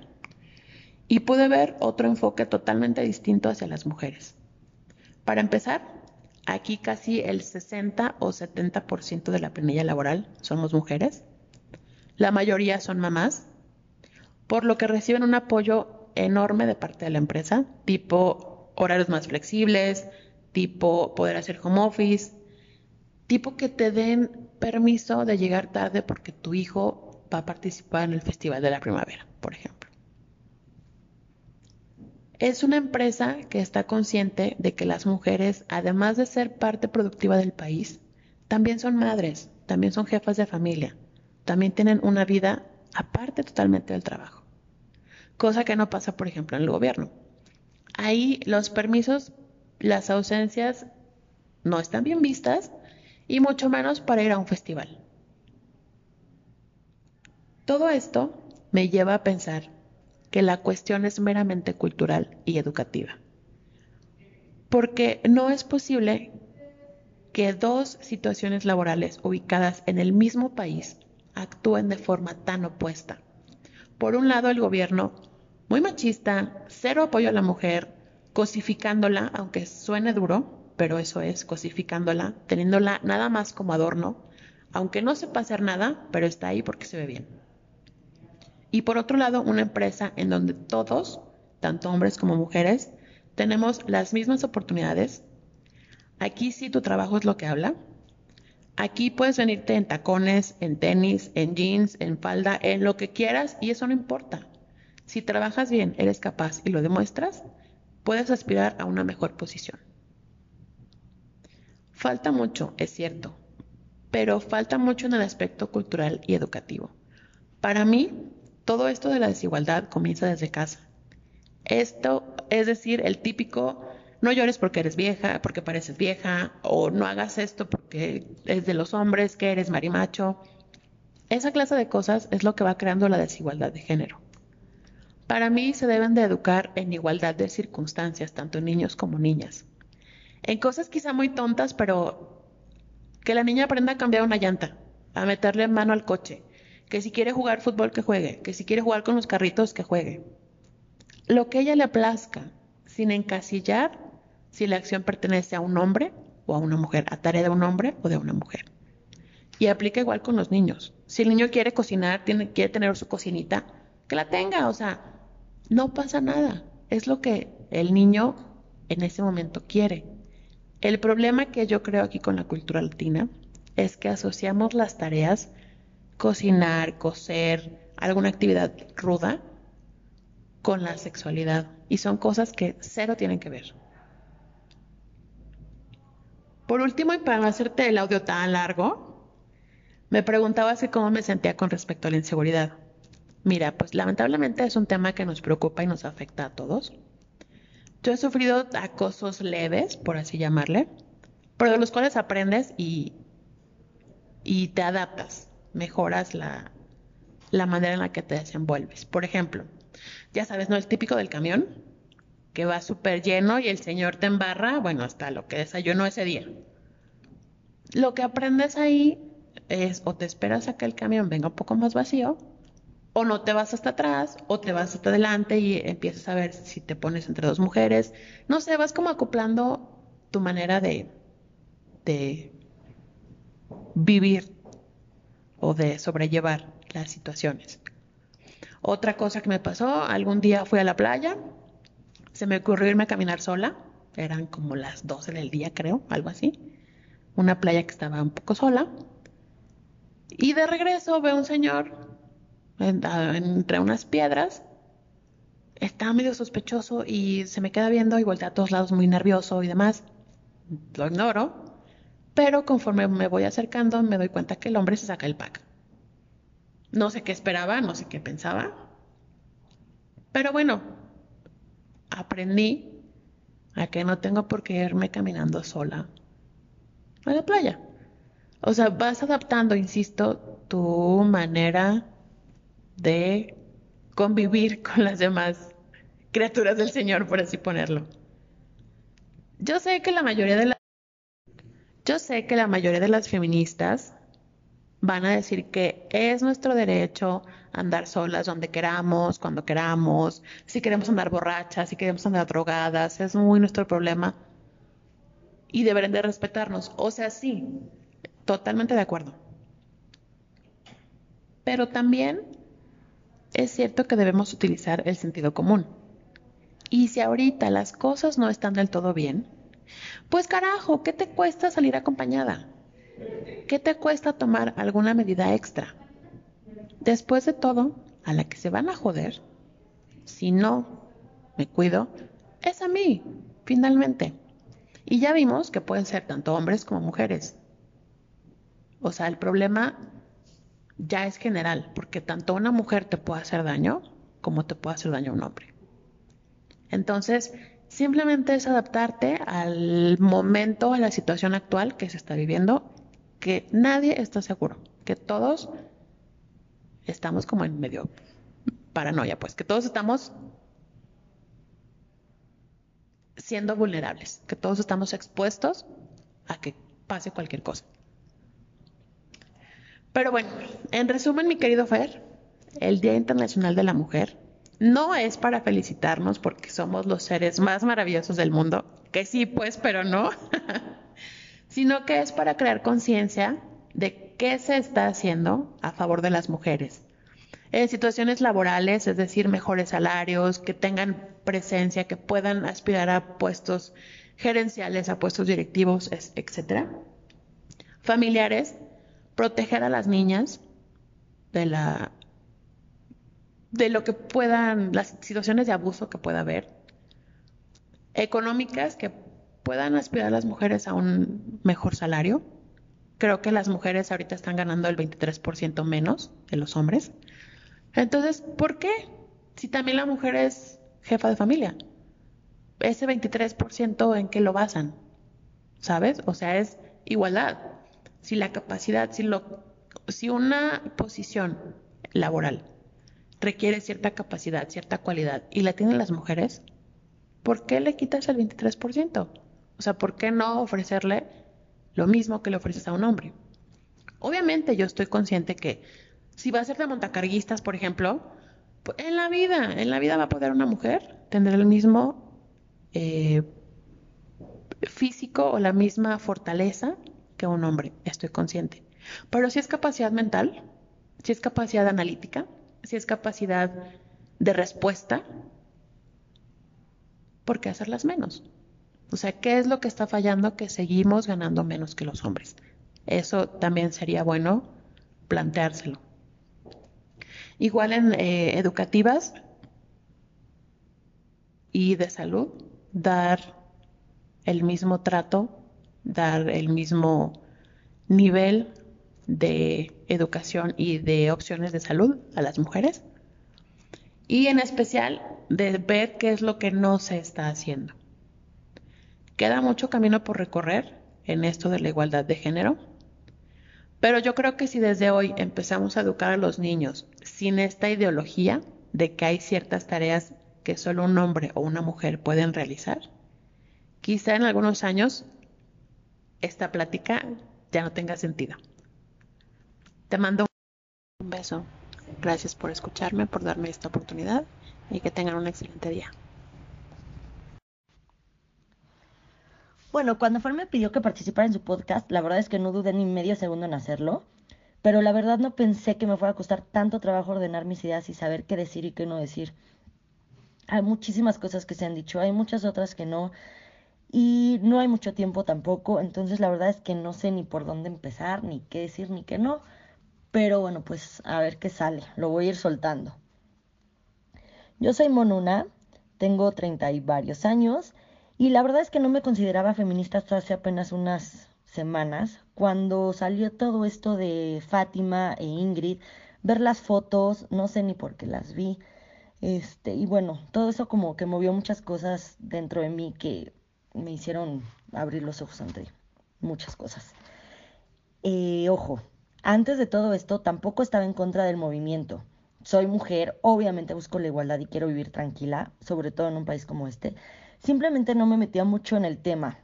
y pude ver otro enfoque totalmente distinto hacia las mujeres. Para empezar, aquí casi el 60 o 70% de la planilla laboral somos mujeres. La mayoría son mamás, por lo que reciben un apoyo enorme de parte de la empresa, tipo horarios más flexibles, tipo poder hacer home office, tipo que te den permiso de llegar tarde porque tu hijo va a participar en el Festival de la Primavera, por ejemplo. Es una empresa que está consciente de que las mujeres, además de ser parte productiva del país, también son madres, también son jefas de familia, también tienen una vida aparte totalmente del trabajo. Cosa que no pasa, por ejemplo, en el gobierno. Ahí los permisos, las ausencias no están bien vistas y mucho menos para ir a un festival. Todo esto me lleva a pensar que la cuestión es meramente cultural y educativa. Porque no es posible que dos situaciones laborales ubicadas en el mismo país actúen de forma tan opuesta. Por un lado, el gobierno, muy machista, cero apoyo a la mujer, cosificándola, aunque suene duro, pero eso es cosificándola, teniéndola nada más como adorno, aunque no sepa hacer nada, pero está ahí porque se ve bien. Y por otro lado, una empresa en donde todos, tanto hombres como mujeres, tenemos las mismas oportunidades. Aquí sí tu trabajo es lo que habla. Aquí puedes venirte en tacones, en tenis, en jeans, en falda, en lo que quieras y eso no importa. Si trabajas bien, eres capaz y lo demuestras, puedes aspirar a una mejor posición. Falta mucho, es cierto, pero falta mucho en el aspecto cultural y educativo. Para mí, todo esto de la desigualdad comienza desde casa. Esto es decir, el típico no llores porque eres vieja, porque pareces vieja, o no hagas esto porque es de los hombres, que eres marimacho. Esa clase de cosas es lo que va creando la desigualdad de género. Para mí se deben de educar en igualdad de circunstancias, tanto niños como niñas en cosas quizá muy tontas, pero que la niña aprenda a cambiar una llanta, a meterle mano al coche, que si quiere jugar fútbol que juegue, que si quiere jugar con los carritos que juegue. Lo que ella le plazca, sin encasillar si la acción pertenece a un hombre o a una mujer, a tarea de un hombre o de una mujer. Y aplica igual con los niños. Si el niño quiere cocinar, tiene, quiere tener su cocinita, que la tenga, o sea, no pasa nada. Es lo que el niño en ese momento quiere. El problema que yo creo aquí con la cultura latina es que asociamos las tareas, cocinar, coser, alguna actividad ruda, con la sexualidad. Y son cosas que cero tienen que ver. Por último, y para hacerte el audio tan largo, me preguntaba así cómo me sentía con respecto a la inseguridad. Mira, pues lamentablemente es un tema que nos preocupa y nos afecta a todos. Yo he sufrido acosos leves, por así llamarle, pero de los cuales aprendes y, y te adaptas, mejoras la, la manera en la que te desenvuelves. Por ejemplo, ya sabes, ¿no? El típico del camión, que va súper lleno y el señor te embarra, bueno, hasta lo que desayunó ese día. Lo que aprendes ahí es o te esperas a que el camión venga un poco más vacío o no te vas hasta atrás o te vas hasta adelante y empiezas a ver si te pones entre dos mujeres. No sé, vas como acoplando tu manera de, de vivir o de sobrellevar las situaciones. Otra cosa que me pasó, algún día fui a la playa, se me ocurrió irme a caminar sola, eran como las 12 del día creo, algo así, una playa que estaba un poco sola, y de regreso veo un señor entre unas piedras. Está medio sospechoso y se me queda viendo y voltea a todos lados muy nervioso y demás. Lo ignoro. Pero conforme me voy acercando me doy cuenta que el hombre se saca el pack. No sé qué esperaba, no sé qué pensaba. Pero bueno, aprendí a que no tengo por qué irme caminando sola a la playa. O sea, vas adaptando, insisto, tu manera de convivir (laughs) con las demás criaturas del Señor, por así ponerlo. Yo sé que la mayoría de las yo sé que la mayoría de las feministas van a decir que es nuestro derecho andar solas donde queramos, cuando queramos, si queremos andar borrachas, si queremos andar drogadas, es muy nuestro problema y deben de respetarnos. O sea, sí, totalmente de acuerdo. Pero también es cierto que debemos utilizar el sentido común. Y si ahorita las cosas no están del todo bien, pues carajo, ¿qué te cuesta salir acompañada? ¿Qué te cuesta tomar alguna medida extra? Después de todo, a la que se van a joder, si no me cuido, es a mí, finalmente. Y ya vimos que pueden ser tanto hombres como mujeres. O sea, el problema ya es general, porque tanto una mujer te puede hacer daño como te puede hacer daño un hombre. Entonces, simplemente es adaptarte al momento, a la situación actual que se está viviendo, que nadie está seguro, que todos estamos como en medio paranoia, pues que todos estamos siendo vulnerables, que todos estamos expuestos a que pase cualquier cosa. Pero bueno, en resumen, mi querido Fer, el Día Internacional de la Mujer no es para felicitarnos porque somos los seres más maravillosos del mundo, que sí, pues, pero no, (laughs) sino que es para crear conciencia de qué se está haciendo a favor de las mujeres. En situaciones laborales, es decir, mejores salarios, que tengan presencia, que puedan aspirar a puestos gerenciales, a puestos directivos, etc. Familiares, proteger a las niñas de la de lo que puedan, las situaciones de abuso que pueda haber, económicas que puedan aspirar las mujeres a un mejor salario. Creo que las mujeres ahorita están ganando el 23% menos de los hombres. Entonces, ¿por qué? Si también la mujer es jefa de familia. Ese 23% en qué lo basan? ¿Sabes? O sea, es igualdad si la capacidad, si, lo, si una posición laboral requiere cierta capacidad, cierta cualidad y la tienen las mujeres, ¿por qué le quitas el 23%? O sea, ¿por qué no ofrecerle lo mismo que le ofreces a un hombre? Obviamente yo estoy consciente que si va a ser de montacarguistas, por ejemplo, pues, en la vida, en la vida va a poder una mujer tener el mismo eh, físico o la misma fortaleza que un hombre, estoy consciente. Pero si es capacidad mental, si es capacidad analítica, si es capacidad de respuesta, ¿por qué hacerlas menos? O sea, ¿qué es lo que está fallando que seguimos ganando menos que los hombres? Eso también sería bueno planteárselo. Igual en eh, educativas y de salud, dar el mismo trato dar el mismo nivel de educación y de opciones de salud a las mujeres. Y en especial de ver qué es lo que no se está haciendo. Queda mucho camino por recorrer en esto de la igualdad de género, pero yo creo que si desde hoy empezamos a educar a los niños sin esta ideología de que hay ciertas tareas que solo un hombre o una mujer pueden realizar, quizá en algunos años esta plática ya no tenga sentido. Te mando un beso. Gracias por escucharme, por darme esta oportunidad y que tengan un excelente día. Bueno, cuando Fer me pidió que participara en su podcast, la verdad es que no dudé ni medio segundo en hacerlo, pero la verdad no pensé que me fuera a costar tanto trabajo ordenar mis ideas y saber qué decir y qué no decir. Hay muchísimas cosas que se han dicho, hay muchas otras que no, y no hay mucho tiempo tampoco, entonces la verdad es que no sé ni por dónde empezar, ni qué decir, ni qué no, pero bueno, pues a ver qué sale, lo voy a ir soltando. Yo soy Monuna, tengo treinta y varios años y la verdad es que no me consideraba feminista hasta hace apenas unas semanas, cuando salió todo esto de Fátima e Ingrid, ver las fotos, no sé ni por qué las vi. Este, y bueno, todo eso como que movió muchas cosas dentro de mí que me hicieron abrir los ojos ante muchas cosas. Eh, ojo, antes de todo esto tampoco estaba en contra del movimiento. Soy mujer, obviamente busco la igualdad y quiero vivir tranquila, sobre todo en un país como este. Simplemente no me metía mucho en el tema.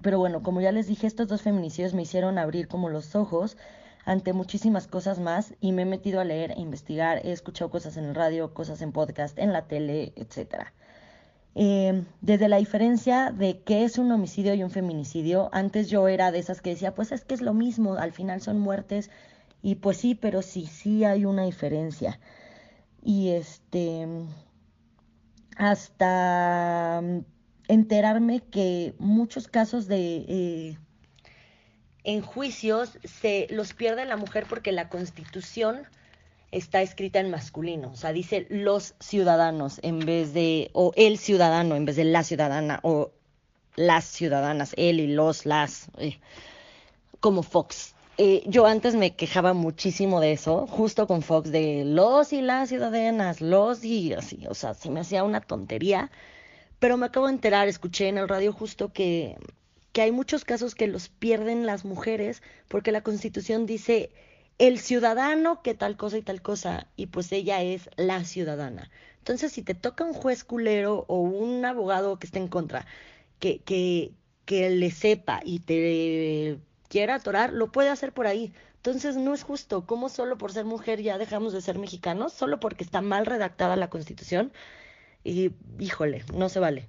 Pero bueno, como ya les dije, estos dos feminicidios me hicieron abrir como los ojos ante muchísimas cosas más y me he metido a leer, e investigar, he escuchado cosas en el radio, cosas en podcast, en la tele, etcétera. Eh, desde la diferencia de qué es un homicidio y un feminicidio, antes yo era de esas que decía, pues es que es lo mismo, al final son muertes, y pues sí, pero sí, sí hay una diferencia. Y este, hasta enterarme que muchos casos de... Eh, en juicios se los pierde la mujer porque la constitución está escrita en masculino, o sea, dice los ciudadanos en vez de, o el ciudadano en vez de la ciudadana, o las ciudadanas, él y los, las, eh, como Fox. Eh, yo antes me quejaba muchísimo de eso, justo con Fox, de los y las ciudadanas, los y así, o sea, se me hacía una tontería, pero me acabo de enterar, escuché en el radio justo que, que hay muchos casos que los pierden las mujeres porque la constitución dice el ciudadano que tal cosa y tal cosa, y pues ella es la ciudadana. Entonces, si te toca un juez culero o un abogado que esté en contra, que, que, que le sepa y te quiera atorar, lo puede hacer por ahí. Entonces, no es justo. ¿Cómo solo por ser mujer ya dejamos de ser mexicanos? Solo porque está mal redactada la constitución. Y, híjole, no se vale.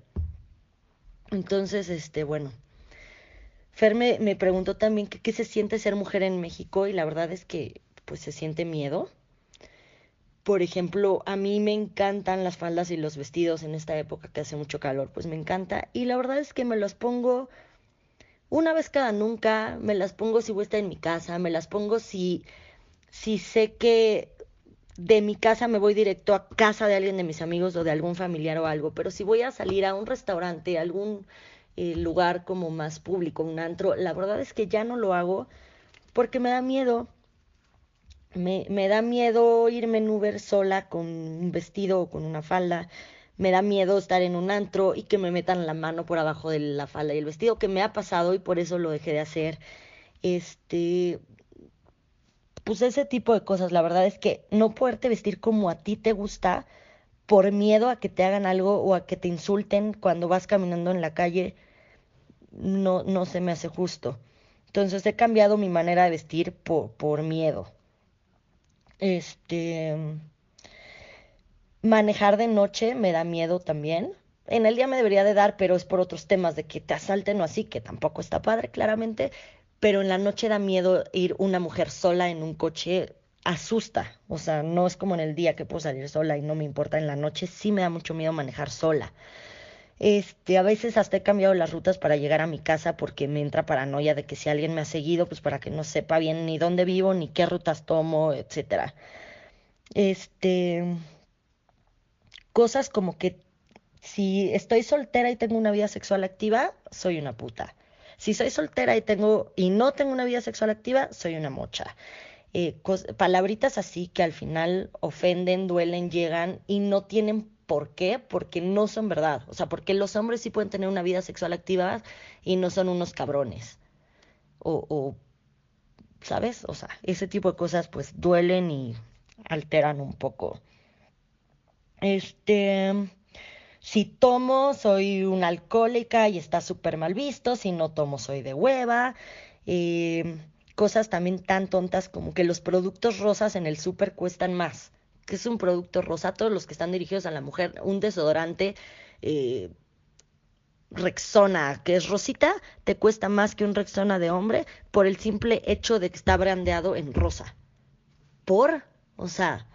Entonces, este, bueno. Fer me, preguntó también qué se siente ser mujer en México y la verdad es que pues se siente miedo. Por ejemplo, a mí me encantan las faldas y los vestidos en esta época que hace mucho calor, pues me encanta. Y la verdad es que me los pongo una vez cada nunca, me las pongo si voy a estar en mi casa, me las pongo si, si sé que de mi casa me voy directo a casa de alguien de mis amigos o de algún familiar o algo, pero si voy a salir a un restaurante, algún lugar como más público, un antro. La verdad es que ya no lo hago porque me da miedo. Me, me da miedo irme en Uber sola con un vestido o con una falda. Me da miedo estar en un antro y que me metan la mano por abajo de la falda y el vestido, que me ha pasado y por eso lo dejé de hacer. Este, pues ese tipo de cosas. La verdad es que no poderte vestir como a ti te gusta por miedo a que te hagan algo o a que te insulten cuando vas caminando en la calle, no, no se me hace justo. Entonces he cambiado mi manera de vestir por, por miedo. Este. Manejar de noche me da miedo también. En el día me debería de dar, pero es por otros temas de que te asalten o así, que tampoco está padre, claramente. Pero en la noche da miedo ir una mujer sola en un coche asusta, o sea, no es como en el día que puedo salir sola y no me importa en la noche, sí me da mucho miedo manejar sola. Este, a veces hasta he cambiado las rutas para llegar a mi casa porque me entra paranoia de que si alguien me ha seguido, pues para que no sepa bien ni dónde vivo, ni qué rutas tomo, etcétera. Este, cosas como que si estoy soltera y tengo una vida sexual activa, soy una puta. Si soy soltera y tengo y no tengo una vida sexual activa, soy una mocha eh, palabritas así que al final ofenden, duelen, llegan y no tienen por qué, porque no son verdad. O sea, porque los hombres sí pueden tener una vida sexual activa y no son unos cabrones. O, o ¿sabes? O sea, ese tipo de cosas pues duelen y alteran un poco. Este, si tomo, soy una alcohólica y está súper mal visto. Si no tomo, soy de hueva. Eh, cosas también tan tontas como que los productos rosas en el súper cuestan más. que es un producto rosa? Todos los que están dirigidos a la mujer, un desodorante eh, Rexona, que es rosita, te cuesta más que un Rexona de hombre por el simple hecho de que está brandeado en rosa. ¿Por? O sea,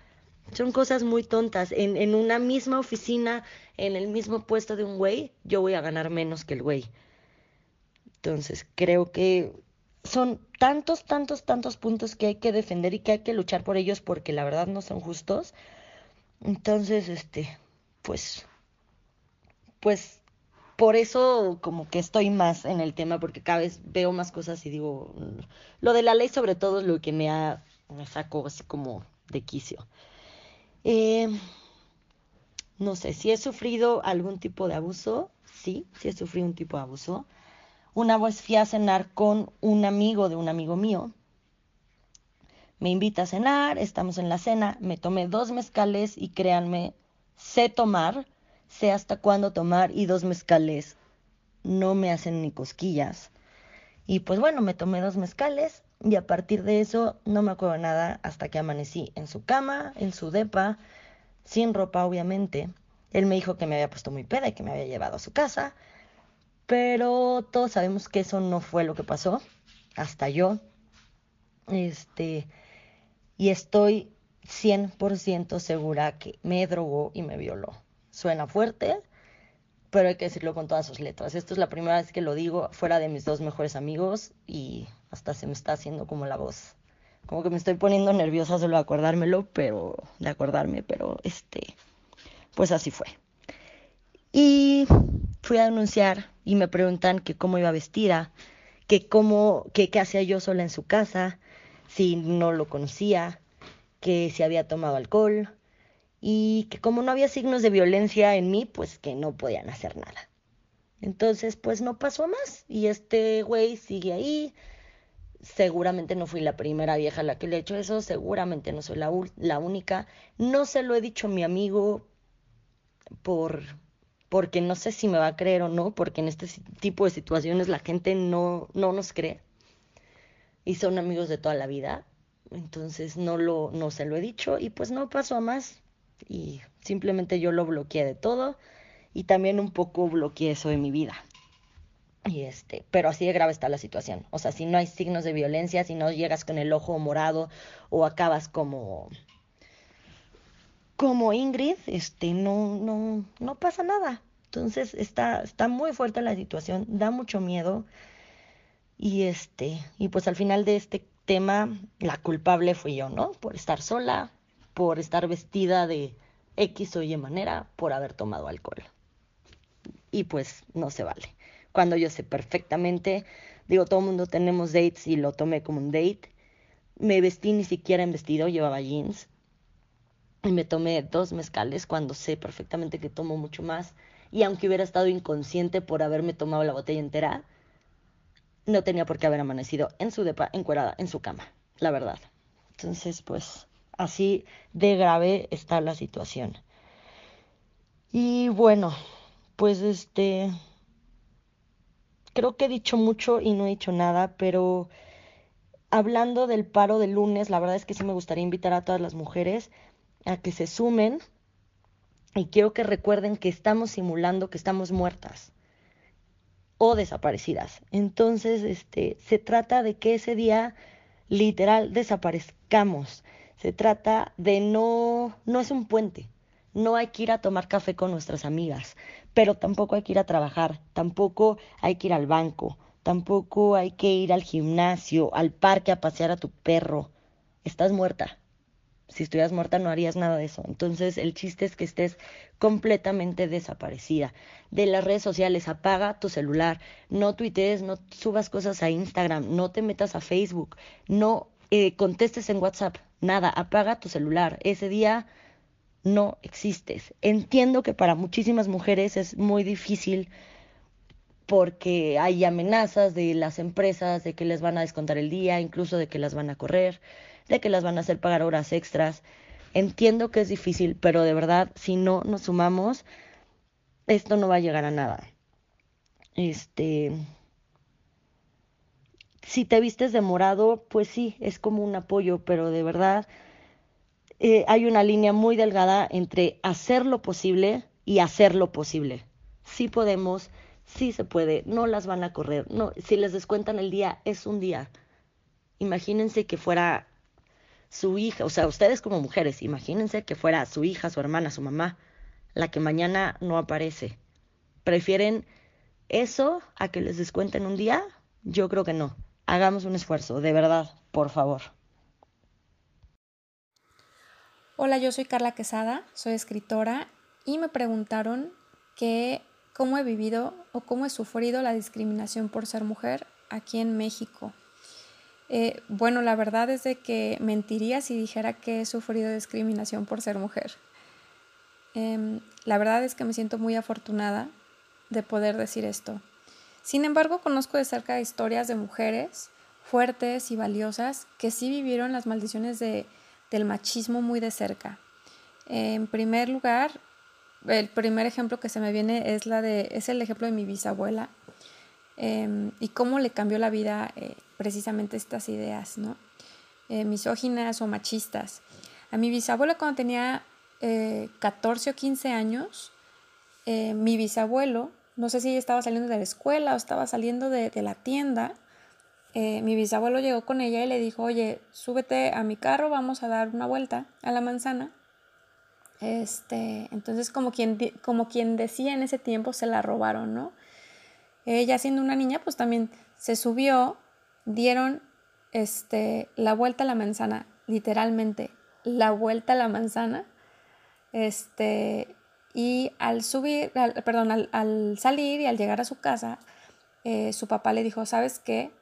son cosas muy tontas. En, en una misma oficina, en el mismo puesto de un güey, yo voy a ganar menos que el güey. Entonces, creo que son tantos, tantos, tantos puntos que hay que defender y que hay que luchar por ellos porque la verdad no son justos. Entonces, este, pues, pues, por eso como que estoy más en el tema porque cada vez veo más cosas y digo, lo de la ley sobre todo es lo que me ha, me sacó así como de quicio. Eh, no sé, si he sufrido algún tipo de abuso, sí, sí he sufrido un tipo de abuso. Una vez fui a cenar con un amigo de un amigo mío. Me invita a cenar, estamos en la cena, me tomé dos mezcales y créanme, sé tomar, sé hasta cuándo tomar y dos mezcales no me hacen ni cosquillas. Y pues bueno, me tomé dos mezcales, Y a partir de eso no me acuerdo nada hasta que amanecí en su cama, en su depa, sin ropa obviamente. Él me dijo que me había puesto muy peda y que me había llevado a su casa. Pero todos sabemos que eso no fue lo que pasó, hasta yo. Este, y estoy 100% segura que me drogó y me violó. Suena fuerte, pero hay que decirlo con todas sus letras. Esto es la primera vez que lo digo fuera de mis dos mejores amigos y hasta se me está haciendo como la voz. Como que me estoy poniendo nerviosa solo de acordármelo, pero de acordarme, pero este, pues así fue. Y fui a denunciar y me preguntan que cómo iba vestida, que cómo, que qué hacía yo sola en su casa, si no lo conocía, que si había tomado alcohol y que como no había signos de violencia en mí, pues que no podían hacer nada. Entonces, pues no pasó más y este güey sigue ahí. Seguramente no fui la primera vieja a la que le he hecho eso, seguramente no soy la, la única. No se lo he dicho a mi amigo por porque no sé si me va a creer o no, porque en este tipo de situaciones la gente no, no nos cree. Y son amigos de toda la vida. Entonces no lo, no se lo he dicho y pues no pasó a más. Y simplemente yo lo bloqueé de todo y también un poco bloqueé eso de mi vida. Y este, pero así de grave está la situación. O sea, si no hay signos de violencia, si no llegas con el ojo morado o acabas como como Ingrid, este, no, no, no pasa nada. Entonces está, está muy fuerte la situación, da mucho miedo. Y este, y pues al final de este tema, la culpable fui yo, ¿no? Por estar sola, por estar vestida de X o Y manera, por haber tomado alcohol. Y pues no se vale. Cuando yo sé perfectamente, digo, todo mundo tenemos dates y lo tomé como un date. Me vestí ni siquiera en vestido, llevaba jeans y me tomé dos mezcales cuando sé perfectamente que tomo mucho más. Y aunque hubiera estado inconsciente por haberme tomado la botella entera, no tenía por qué haber amanecido en su depa, encuerada, en su cama, la verdad. Entonces, pues, así de grave está la situación. Y bueno, pues este, creo que he dicho mucho y no he dicho nada, pero hablando del paro del lunes, la verdad es que sí me gustaría invitar a todas las mujeres a que se sumen y quiero que recuerden que estamos simulando que estamos muertas o desaparecidas. Entonces, este, se trata de que ese día literal desaparezcamos. Se trata de no, no es un puente. No hay que ir a tomar café con nuestras amigas, pero tampoco hay que ir a trabajar, tampoco hay que ir al banco, tampoco hay que ir al gimnasio, al parque a pasear a tu perro. Estás muerta si estuvieras muerta no harías nada de eso. Entonces el chiste es que estés completamente desaparecida. De las redes sociales, apaga tu celular, no tuitees, no subas cosas a Instagram, no te metas a Facebook, no eh, contestes en WhatsApp, nada, apaga tu celular. Ese día no existes. Entiendo que para muchísimas mujeres es muy difícil porque hay amenazas de las empresas de que les van a descontar el día, incluso de que las van a correr de que las van a hacer pagar horas extras. Entiendo que es difícil, pero de verdad, si no nos sumamos, esto no va a llegar a nada. Este, si te vistes de morado, pues sí, es como un apoyo, pero de verdad eh, hay una línea muy delgada entre hacer lo posible y hacer lo posible. Sí podemos, sí se puede, no las van a correr, no, si les descuentan el día, es un día. Imagínense que fuera su hija, o sea, ustedes como mujeres, imagínense que fuera su hija, su hermana, su mamá, la que mañana no aparece. ¿Prefieren eso a que les descuenten un día? Yo creo que no. Hagamos un esfuerzo, de verdad, por favor. Hola, yo soy Carla Quesada, soy escritora y me preguntaron que cómo he vivido o cómo he sufrido la discriminación por ser mujer aquí en México. Eh, bueno, la verdad es de que mentiría si dijera que he sufrido discriminación por ser mujer. Em, la verdad es que me siento muy afortunada de poder decir esto. Sin embargo, conozco de cerca historias de mujeres fuertes y valiosas que sí vivieron las maldiciones de, del machismo muy de cerca. En primer lugar, el primer ejemplo que se me viene es, la de, es el ejemplo de mi bisabuela, em, y cómo le cambió la vida eh, precisamente estas ideas, ¿no? Eh, misóginas o machistas. A mi bisabuelo cuando tenía 14 o 15 años, mi bisabuelo, no sé si estaba saliendo de la escuela o estaba saliendo de, de la tienda, mi bisabuelo llegó con ella y le dijo, oye, súbete a mi carro, vamos a dar una vuelta a la manzana. Este, entonces como quien, como quien decía en ese tiempo, se la robaron, ¿no? Ella siendo una niña, pues también se subió, dieron este, la vuelta a la manzana, literalmente, la vuelta a la manzana, este, y al subir, perdón, al, salir y al llegar a su casa, eh, su papá le dijo, ¿sabes qué?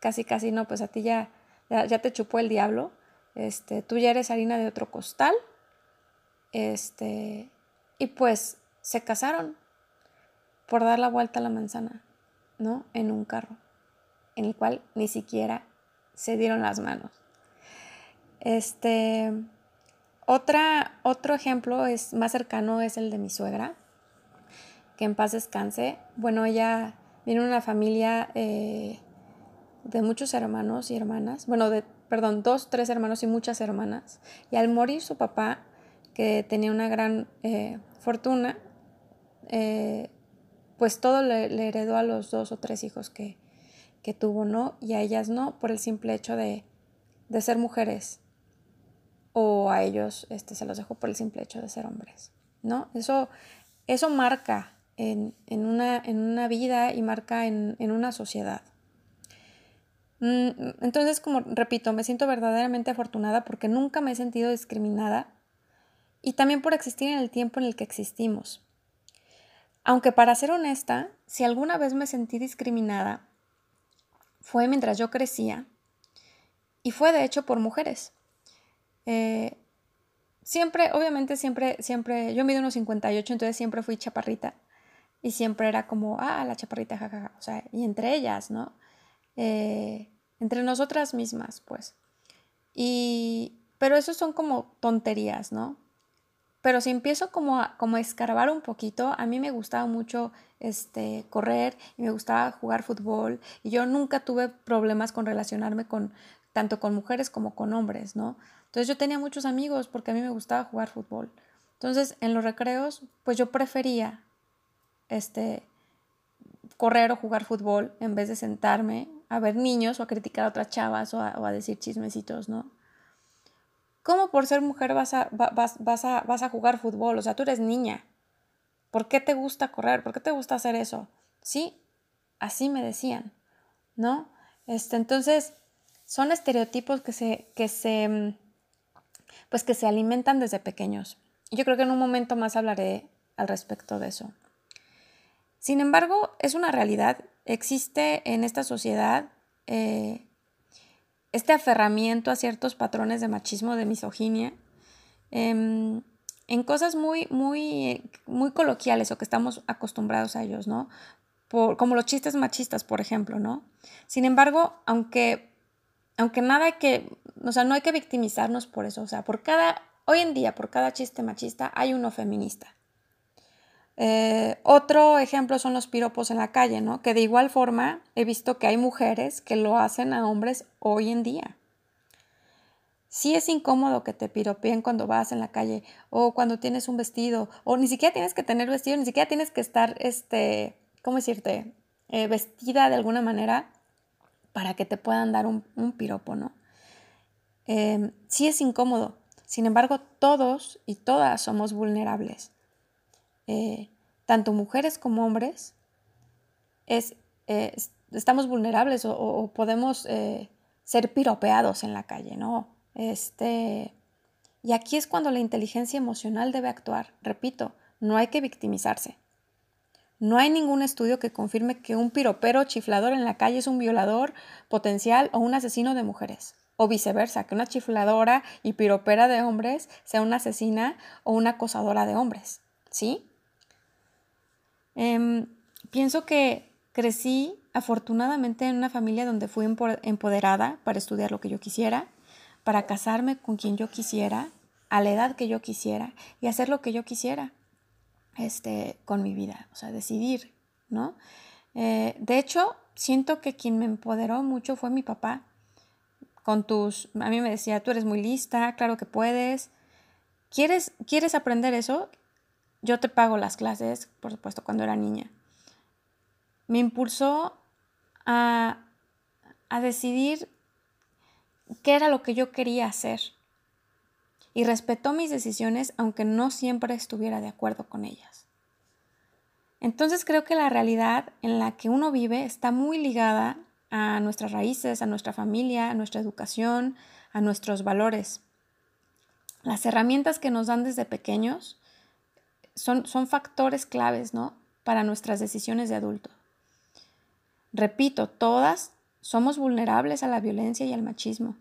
Casi, casi no, pues a ti ya, ya, ya, te chupó el diablo, este, tú ya eres harina de otro costal, este, y pues se casaron por dar la vuelta a la manzana, ¿no? En un carro, en el cual ni siquiera se dieron las manos. Este, otra, otro ejemplo es más cercano es el de mi suegra, que en paz descanse. Bueno, ella viene de una familia eh, de muchos hermanos y hermanas, bueno, de, perdón, dos, tres hermanos y muchas hermanas. Y al morir su papá, que tenía una gran eh, fortuna, eh, pues todo le, heredó a los dos o tres hijos que, que, tuvo, ¿no? Y a ellas no, por el simple hecho de, de ser mujeres. O a ellos este, se los dejó por el simple hecho de ser hombres, ¿no? Eso, eso marca en, en, una, en, una, vida y marca en, en una sociedad. Mm, entonces, como repito, me siento verdaderamente afortunada porque nunca me he sentido discriminada y también por existir en el tiempo en el que existimos. Aunque para ser honesta, si alguna vez me sentí discriminada, fue mientras yo crecía y fue de hecho por mujeres. Eh, siempre, obviamente siempre, siempre, yo mido unos 58, entonces siempre fui chaparrita y siempre era como, ah, la chaparrita, jajaja, o sea, y entre ellas, ¿no? Eh, entre nosotras mismas, pues. Y, pero eso son como tonterías, ¿no? Pero si empiezo como a, como escarbar un poquito, a mí me gustaba mucho este, correr y me gustaba jugar fútbol y yo nunca tuve problemas con relacionarme con tanto con mujeres como con hombres, ¿no? Entonces yo tenía muchos amigos porque a mí me gustaba jugar fútbol. Entonces en los recreos, pues yo prefería este, correr o jugar fútbol en vez de sentarme a ver niños o a criticar a otras chavas o a decir chismecitos, ¿no? ¿Cómo por ser mujer vas a, vas, vas, a, vas a jugar fútbol? O sea, tú eres niña. ¿Por qué te gusta correr? ¿Por qué te gusta hacer eso? Sí, así me decían, ¿no? Este, entonces, son estereotipos que se, que se, pues que se alimentan desde pequeños. Yo creo que en un momento más hablaré al respecto de eso. Sin embargo, es una realidad. Existe en esta sociedad eh, este aferramiento a ciertos patrones de machismo, de misoginia, em, en cosas muy, muy, muy coloquiales o que estamos acostumbrados a ellos, ¿no? Por, como los chistes machistas, por ejemplo, ¿no? Sin embargo, aunque, aunque nada hay que, o sea, no hay que victimizarnos por eso, o sea, por cada, hoy en día, por cada chiste machista hay uno feminista. Eh, otro ejemplo son los piropos en la calle, ¿no? Que de igual forma he visto que hay mujeres que lo hacen a hombres hoy en día. Sí es incómodo que te piropeen cuando vas en la calle o cuando tienes un vestido o ni siquiera tienes que tener vestido, ni siquiera tienes que estar, este, ¿cómo decirte? Eh, vestida de alguna manera para que te puedan dar un, piropo, ¿no? Em, sí es incómodo. Sin embargo, todos y todas somos vulnerables. Eh, tanto mujeres como hombres, es, eh, estamos vulnerables o, podemos eh, ser piropeados en la calle, ¿no? Este, y aquí es cuando la inteligencia emocional debe actuar. Repito, no hay que victimizarse. No hay ningún estudio que confirme que un piropero chiflador en la calle es un violador potencial o un asesino de mujeres. O viceversa, que una chifladora y piropera de hombres sea una asesina o una acosadora de hombres. ¿Sí? Em, pienso que crecí afortunadamente en una familia donde fui empoderada para estudiar lo que yo quisiera, para casarme con quien yo quisiera, a la edad que yo quisiera y hacer lo que yo quisiera este, con mi vida, o sea, decidir, ¿no? Eh, de hecho, siento que quien me empoderó mucho fue mi papá. Con tus, a mí me decía, tú eres muy lista, claro que puedes. ¿Quieres, ¿Quieres aprender eso? Yo te pago las clases, por supuesto, cuando era niña. Me impulsó a, a decidir qué era lo que yo quería hacer. Y respetó mis decisiones aunque no siempre estuviera de acuerdo con ellas. Entonces creo que la realidad en la que uno vive está muy ligada a nuestras raíces, a nuestra familia, a nuestra educación, a nuestros valores. Las herramientas que nos dan desde pequeños son, son factores claves, ¿no? Para nuestras decisiones de adulto. Repito, todas somos vulnerables a la violencia y al machismo,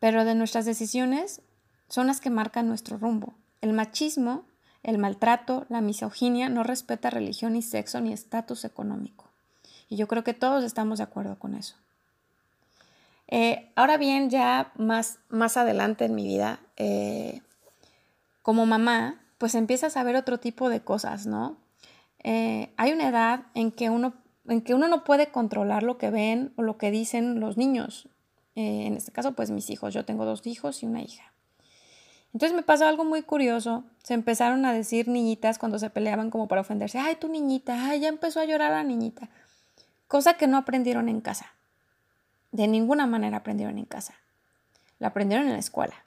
pero de nuestras decisiones son las que marcan nuestro rumbo. El machismo, el maltrato, la misoginia no respeta religión ni sexo ni estatus económico. Y yo creo que todos estamos de acuerdo con eso. Eh, ahora bien, ya más, más adelante en mi vida, eh, como mamá, pues empiezas a ver otro tipo de cosas, ¿no? Eh, hay una edad en que, uno, en que uno no puede controlar lo que ven o lo que dicen los niños. en este caso, pues mis hijos. Yo tengo dos hijos y una hija. Entonces me pasó algo muy curioso. Se empezaron a decir niñitas cuando se peleaban como para ofenderse. Ay, tu niñita, ay, ya empezó a llorar la niñita. Cosa que no aprendieron en casa. De ninguna manera aprendieron en casa. La aprendieron en la escuela.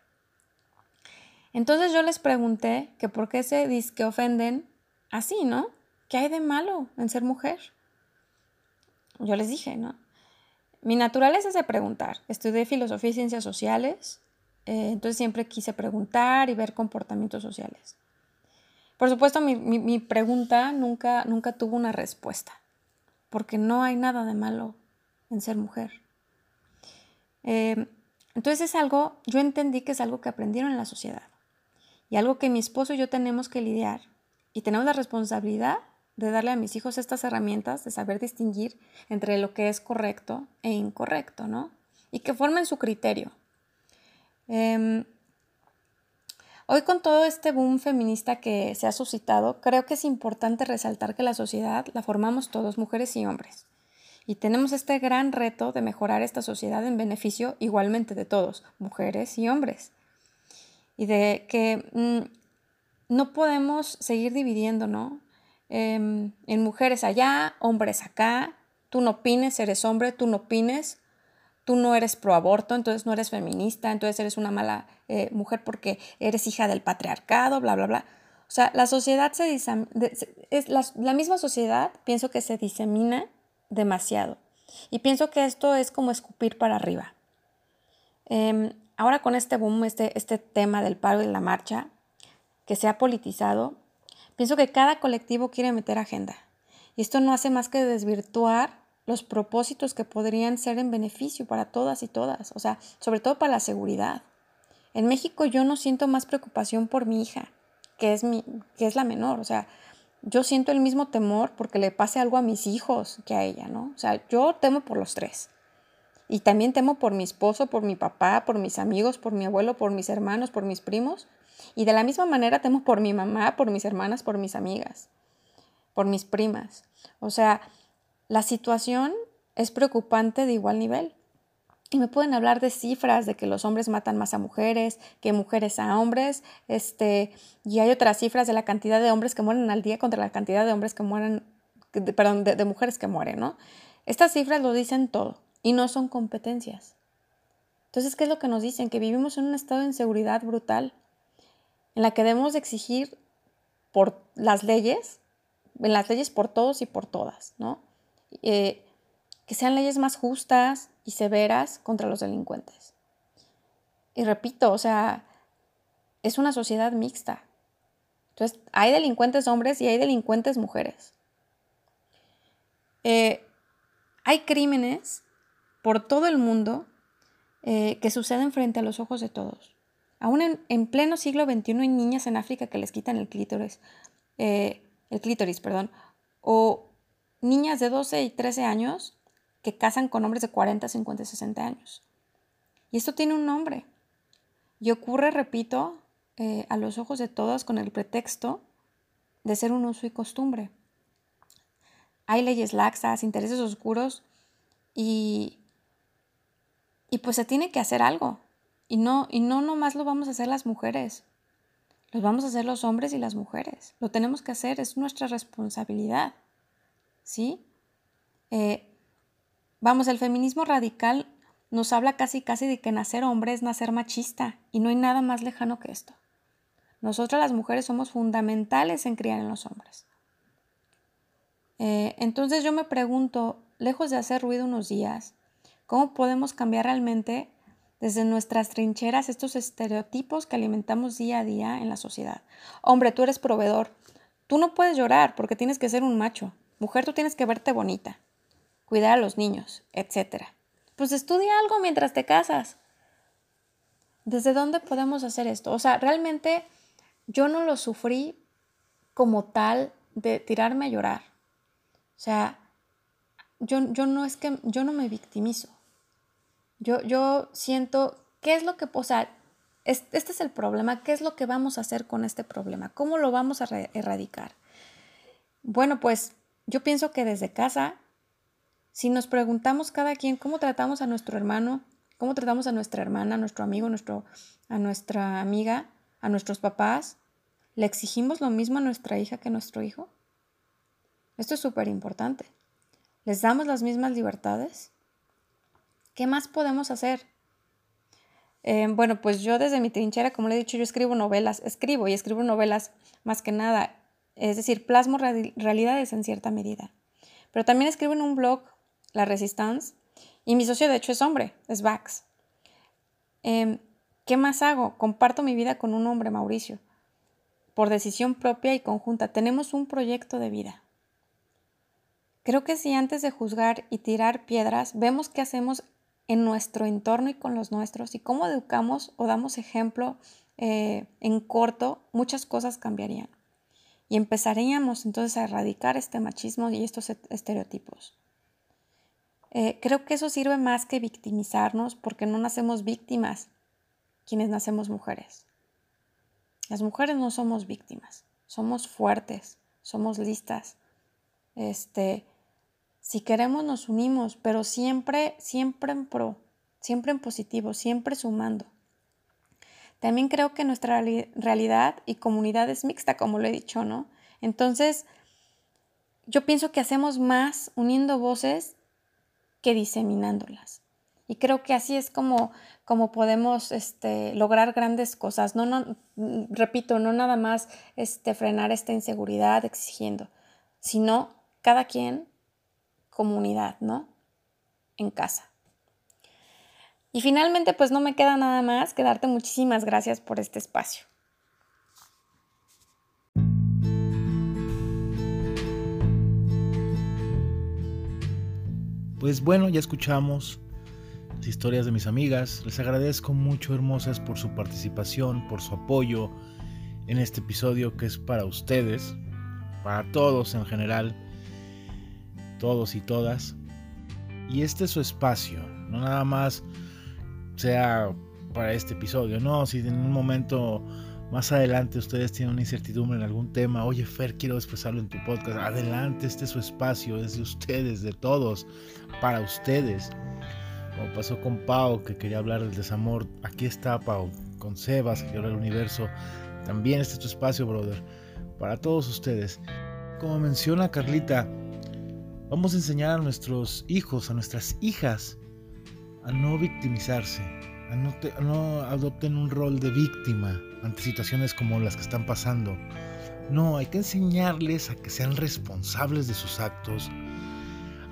Entonces yo les pregunté que por qué se dice que ofenden así, ¿no? ¿Qué hay de malo en ser mujer? Yo les dije, ¿no? Mi naturaleza es de preguntar. Estudié filosofía y ciencias sociales, eh, entonces siempre quise preguntar y ver comportamientos sociales. Por supuesto, mi, pregunta nunca, nunca tuvo una respuesta, porque no hay nada de malo en ser mujer. Eh, entonces es algo, yo entendí que es algo que aprendieron en la sociedad y algo que mi esposo y yo tenemos que lidiar y tenemos la responsabilidad de darle a mis hijos estas herramientas de saber distinguir entre lo que es correcto e incorrecto, ¿no? Y que formen su criterio. Em, hoy con todo este boom feminista que se ha suscitado, creo que es importante resaltar que la sociedad la formamos todos, mujeres y hombres. Y tenemos este gran reto de mejorar esta sociedad en beneficio igualmente de todos, mujeres y hombres y de que mm, no podemos seguir dividiendo, ¿no? Em, en mujeres allá, hombres acá, tú no opines, eres hombre, tú no opines, tú no eres pro aborto, entonces no eres feminista, entonces eres una mala eh, mujer porque eres hija del patriarcado, bla, bla, bla. O sea, la sociedad se es la, misma sociedad pienso que se disemina demasiado. Y pienso que esto es como escupir para arriba. Eh, ahora con este boom, este, este tema del paro y la marcha, que se ha politizado, pienso que cada colectivo quiere meter agenda. Y esto no hace más que desvirtuar los propósitos que podrían ser en beneficio para todas y todas, o sea, sobre todo para la seguridad. En México yo no siento más preocupación por mi hija, que es, mi, que es la menor, o sea, yo siento el mismo temor porque le pase algo a mis hijos que a ella, ¿no? O sea, yo temo por los tres. Y también temo por mi esposo, por mi papá, por mis amigos, por mi abuelo, por mis hermanos, por mis primos. Y de la misma manera temo por mi mamá, por mis hermanas, por mis amigas, por mis primas. O sea, la situación es preocupante de igual nivel. Y me pueden hablar de cifras de que los hombres matan más a mujeres, que mujeres a hombres, este, y hay otras cifras de la cantidad de hombres que mueren al día contra la cantidad de hombres que mueren, perdón, de, mujeres que mueren, ¿no? Estas cifras lo dicen todo y no son competencias. Entonces, ¿qué es lo que nos dicen? Que vivimos en un estado de inseguridad brutal, en la que debemos exigir por las leyes, en las leyes por todos y por todas, ¿no? Eh, que sean leyes más justas y severas contra los delincuentes. Y repito, o sea, es una sociedad mixta. Entonces, hay delincuentes hombres y hay delincuentes mujeres. Eh, hay crímenes por todo el mundo eh, que suceden frente a los ojos de todos. Aún en, pleno siglo XXI hay niñas en África que les quitan el clítoris, eh, el clítoris, perdón, o niñas de 12 y 13 años que casan con hombres de 40, 50, 60 años. Y esto tiene un nombre. Y ocurre, repito, eh, a los ojos de todos con el pretexto de ser un uso y costumbre. hay leyes laxas, intereses oscuros y, y pues se tiene que hacer algo. Y no, y no nomás lo vamos a hacer las mujeres, los vamos a hacer los hombres y las mujeres. Lo tenemos que hacer, es nuestra responsabilidad. ¿Sí? Eh, vamos, el feminismo radical nos habla casi casi de que nacer hombre es nacer machista y no hay nada más lejano que esto. Nosotras las mujeres somos fundamentales en criar en los hombres. Eh, entonces yo me pregunto, lejos de hacer ruido unos días, ¿cómo podemos cambiar realmente desde nuestras trincheras estos estereotipos que alimentamos día a día en la sociedad? Hombre, tú eres proveedor, tú no puedes llorar porque tienes que ser un macho. Mujer, tú tienes que verte bonita, cuidar a los niños, etc. Pues estudia algo mientras te casas. ¿Desde dónde podemos hacer esto? O sea, realmente yo no lo sufrí como tal de tirarme a llorar. O sea, yo, yo no es que yo no me victimizo. Yo, yo siento, ¿qué es lo que, o sea, este es el problema, ¿qué es lo que vamos a hacer con este problema? ¿Cómo lo vamos a erradicar? Bueno, pues yo pienso que desde casa, si nos preguntamos cada quien cómo tratamos a nuestro hermano, cómo tratamos a nuestra hermana, a nuestro amigo, nuestro, a nuestra amiga, a nuestros papás, ¿le exigimos lo mismo a nuestra hija que a nuestro hijo? Esto es súper importante. ¿Les damos las mismas libertades? ¿Qué más podemos hacer? Eh, bueno, pues yo desde mi trinchera, como le he dicho, yo escribo novelas, escribo y escribo novelas más que nada, es decir, plasmo realidades en cierta medida. Pero también escribo en un blog, La Resistance, y mi socio de hecho es hombre, es Vax. Em, ¿Qué más hago? Comparto mi vida con un hombre, Mauricio, por decisión propia y conjunta. Tenemos un proyecto de vida. Creo que si antes de juzgar y tirar piedras vemos qué hacemos en nuestro entorno y con los nuestros y cómo educamos o damos ejemplo eh, en corto, muchas cosas cambiarían. Y empezaríamos entonces a erradicar este machismo y estos estereotipos. Eh, creo que eso sirve más que victimizarnos porque no nacemos víctimas quienes nacemos mujeres. Las mujeres no somos víctimas, somos fuertes, somos listas, este, si queremos nos unimos, pero siempre, siempre en pro, siempre en positivo, siempre sumando. También creo que nuestra realidad y comunidad es mixta, como lo he dicho, ¿no? Entonces, yo pienso que hacemos más uniendo voces que diseminándolas. Y creo que así es como, como podemos este, lograr grandes cosas. No, no, repito, no nada más este, frenar esta inseguridad exigiendo, sino cada quien comunidad, ¿no? En casa. Y finalmente, pues no me queda nada más que darte muchísimas gracias por este espacio. Pues bueno, ya escuchamos las historias de mis amigas. Les agradezco mucho, hermosas, por su participación, por su apoyo en este episodio que es para ustedes, para todos en general todos y todas. Y este es su espacio, no nada más sea para este episodio, no, si en un momento más adelante ustedes tienen una incertidumbre en algún tema, oye Fer, quiero expresarlo en tu podcast, adelante, este es su espacio, es de ustedes, de todos, para ustedes. Como pasó con Pau, que quería hablar del desamor, aquí está Pau, con Sebas, que quiere el universo, también este es tu espacio, brother, para todos ustedes. Como menciona Carlita, Vamos a enseñar a nuestros hijos, a nuestras hijas, a no victimizarse, a no, adopten un rol de víctima ante situaciones como las que están pasando. No, hay que enseñarles a que sean responsables de sus actos,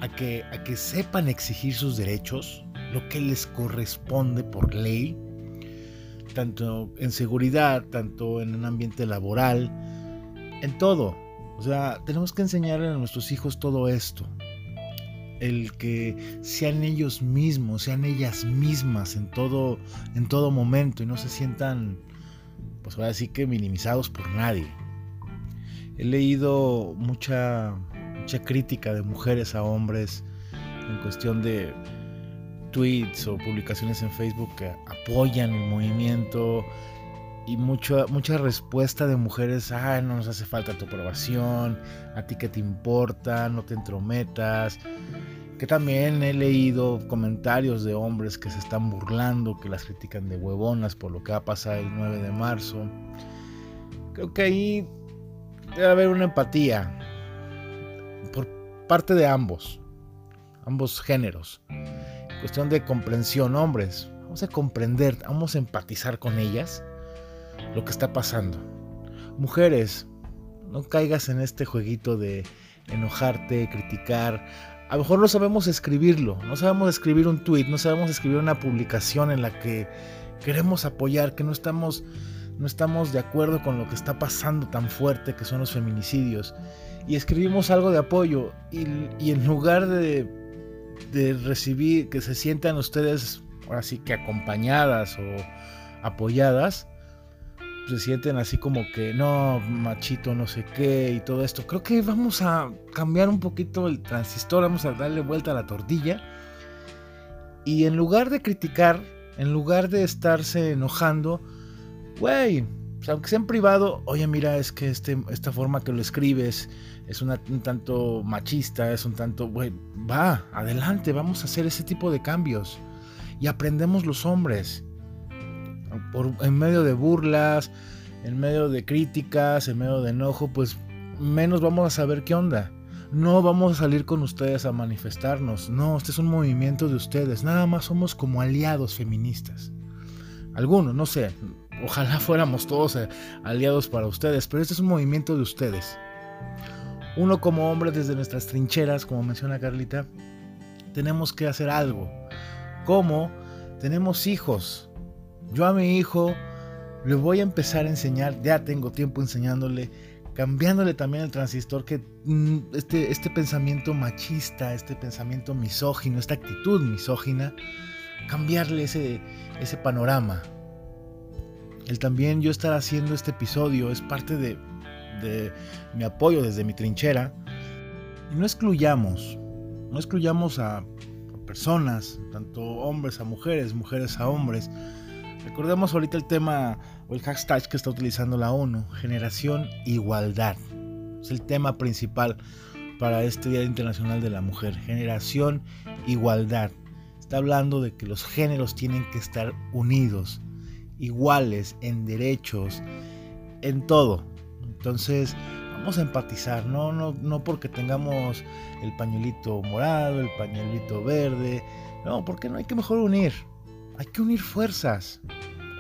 a que, a que sepan exigir sus derechos, lo que les corresponde por ley, tanto en seguridad, tanto en un ambiente laboral, en todo. O sea, tenemos que enseñarle a nuestros hijos todo esto. El que sean ellos mismos, sean ellas mismas en todo, en todo momento y no se sientan, pues voy a decir que minimizados por nadie. He leído mucha, mucha crítica de mujeres a hombres en cuestión de tweets o publicaciones en Facebook que apoyan el movimiento y mucha, mucha respuesta de mujeres, ay, no nos hace falta tu aprobación, a ti que te importa, no te entrometas. Que también he leído comentarios de hombres que se están burlando, que las critican de huevonas por lo que va a pasar el 9 de marzo. Creo que ahí debe haber una empatía por parte de ambos, ambos géneros. Cuestión de comprensión, hombres. Vamos a comprender, vamos a empatizar con ellas lo que está pasando. Mujeres, no caigas en este jueguito de enojarte, criticar. A lo mejor no sabemos escribirlo, no sabemos escribir un tweet, no sabemos escribir una publicación en la que queremos apoyar, que no estamos, no estamos de acuerdo con lo que está pasando tan fuerte que son los feminicidios. Y escribimos algo de apoyo y, y en lugar de, de recibir, que se sientan ustedes así que acompañadas o apoyadas, se sienten así como que no, machito, no sé qué y todo esto. Creo que vamos a cambiar un poquito el transistor, vamos a darle vuelta a la tortilla. Y en lugar de criticar, en lugar de estarse enojando, güey, aunque sea en privado, oye, mira, es que este, esta forma que lo escribes es un tanto machista, es un tanto, güey, va, adelante, vamos a hacer ese tipo de cambios. Y aprendemos los hombres en medio de burlas, en medio de críticas, en medio de enojo, pues menos vamos a saber qué onda. No vamos a salir con ustedes a manifestarnos. No, este es un movimiento de ustedes. Nada más somos como aliados feministas. Algunos, no sé. Ojalá (laughs) fuéramos todos eh, aliados para ustedes, pero este es un movimiento de ustedes. Uno como hombre desde nuestras trincheras, como menciona Carlita, tenemos que hacer algo. ¿Cómo? Tenemos hijos, yo a mi hijo le voy a empezar a enseñar, ya tengo tiempo enseñándole, cambiándole también el transistor, que mm, este, este pensamiento machista, este pensamiento misógino, esta actitud misógina, cambiarle ese, ese panorama. El también yo estar haciendo este episodio es parte de, de mi apoyo desde mi trinchera. No excluyamos, no excluyamos a personas, tanto hombres a mujeres, mujeres a hombres, Recordemos ahorita el tema o el hashtag que está utilizando la ONU, generación igualdad. Es el tema principal para este Día Internacional de la Mujer, generación igualdad. Está hablando de que los géneros tienen que estar unidos, iguales en derechos, en todo. Entonces, vamos a empatizar, no, no, no porque tengamos el pañuelito morado, el pañuelito verde, no, porque no hay que mejor unir, hay que unir fuerzas.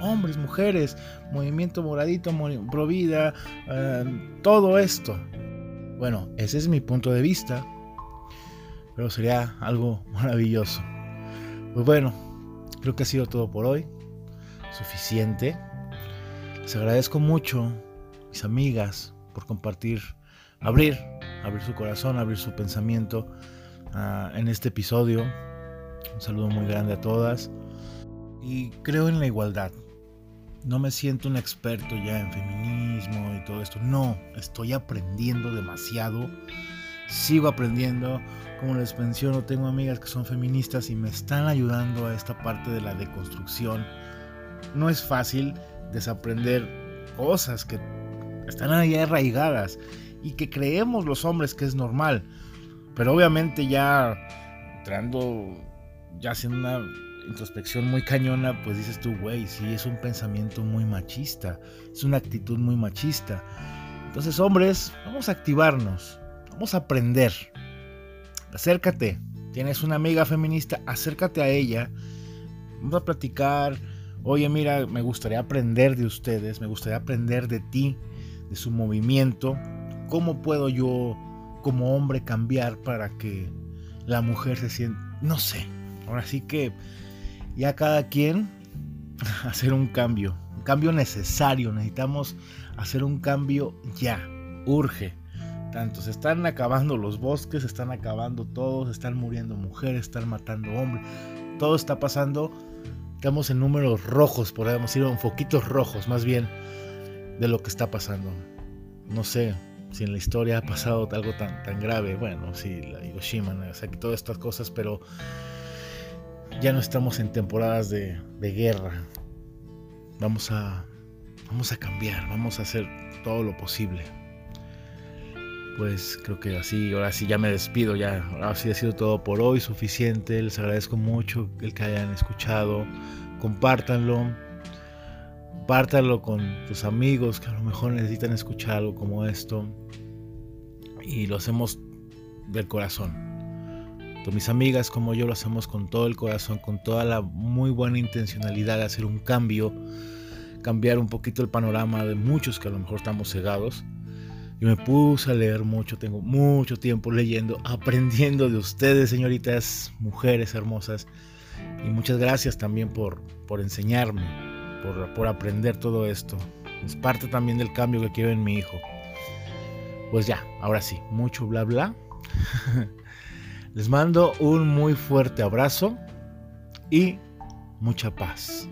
Hombres, mujeres, movimiento moradito, provida, eh, todo esto. Bueno, ese es mi punto de vista. Pero sería algo (laughs) maravilloso. Pues bueno, creo que ha sido todo por hoy. Suficiente. Les agradezco mucho, mis amigas, por compartir, abrir, abrir su corazón, abrir su pensamiento ah, en este episodio. Un saludo muy grande a todas y creo en la igualdad. No me siento un experto ya en feminismo y todo esto. No, estoy aprendiendo demasiado. Sigo aprendiendo. Como les menciono, tengo amigas que son feministas y me están ayudando a esta parte de la deconstrucción. No es fácil desaprender cosas que están ahí arraigadas y que creemos los hombres que es normal. Pero obviamente ya entrando, ya haciendo una introspección muy cañona, pues dices tú, güey, sí, es un pensamiento muy machista, es una actitud muy machista. Entonces, hombres, vamos a activarnos, vamos a aprender. Acércate, tienes una amiga feminista, acércate a ella, vamos a platicar. Oye, mira, me gustaría aprender de ustedes, me gustaría aprender de ti, de su movimiento. ¿Cómo puedo yo, como hombre, cambiar para que la mujer se sienta, no sé, ahora sí que ya cada quien (laughs) hacer un cambio, un cambio necesario, necesitamos hacer un cambio ya, urge. Tanto se están acabando los bosques, se están acabando todos, están muriendo mujeres, están matando hombres, todo está pasando, estamos en números rojos, podríamos decir, en foquitos rojos más bien, de lo que está pasando. No sé si en la historia ha pasado algo tan, tan grave, bueno, sí, la Hiroshima, o sea, que todas estas cosas, pero ya no estamos en temporadas de, guerra. Vamos a vamos a cambiar, vamos a hacer todo lo posible. Pues creo que así, ahora sí ya me despido, ya, ahora sí ha sido todo por hoy, suficiente, les agradezco mucho el que hayan escuchado, compártanlo, compártanlo con tus amigos que a lo mejor necesitan escuchar algo como esto y lo hacemos del corazón. Mis amigas como yo lo hacemos con todo el corazón, con toda la muy buena intencionalidad de hacer un cambio, cambiar un poquito el panorama de muchos que a lo mejor estamos cegados. Yo me puse a leer mucho, tengo mucho tiempo leyendo, (laughs) aprendiendo de ustedes, señoritas, mujeres hermosas. Y muchas gracias también por, por enseñarme, por, por aprender todo esto. Es parte también del cambio que quiero en mi hijo. Pues ya, ahora sí, mucho bla bla. (laughs) Les mando un muy fuerte abrazo y mucha paz.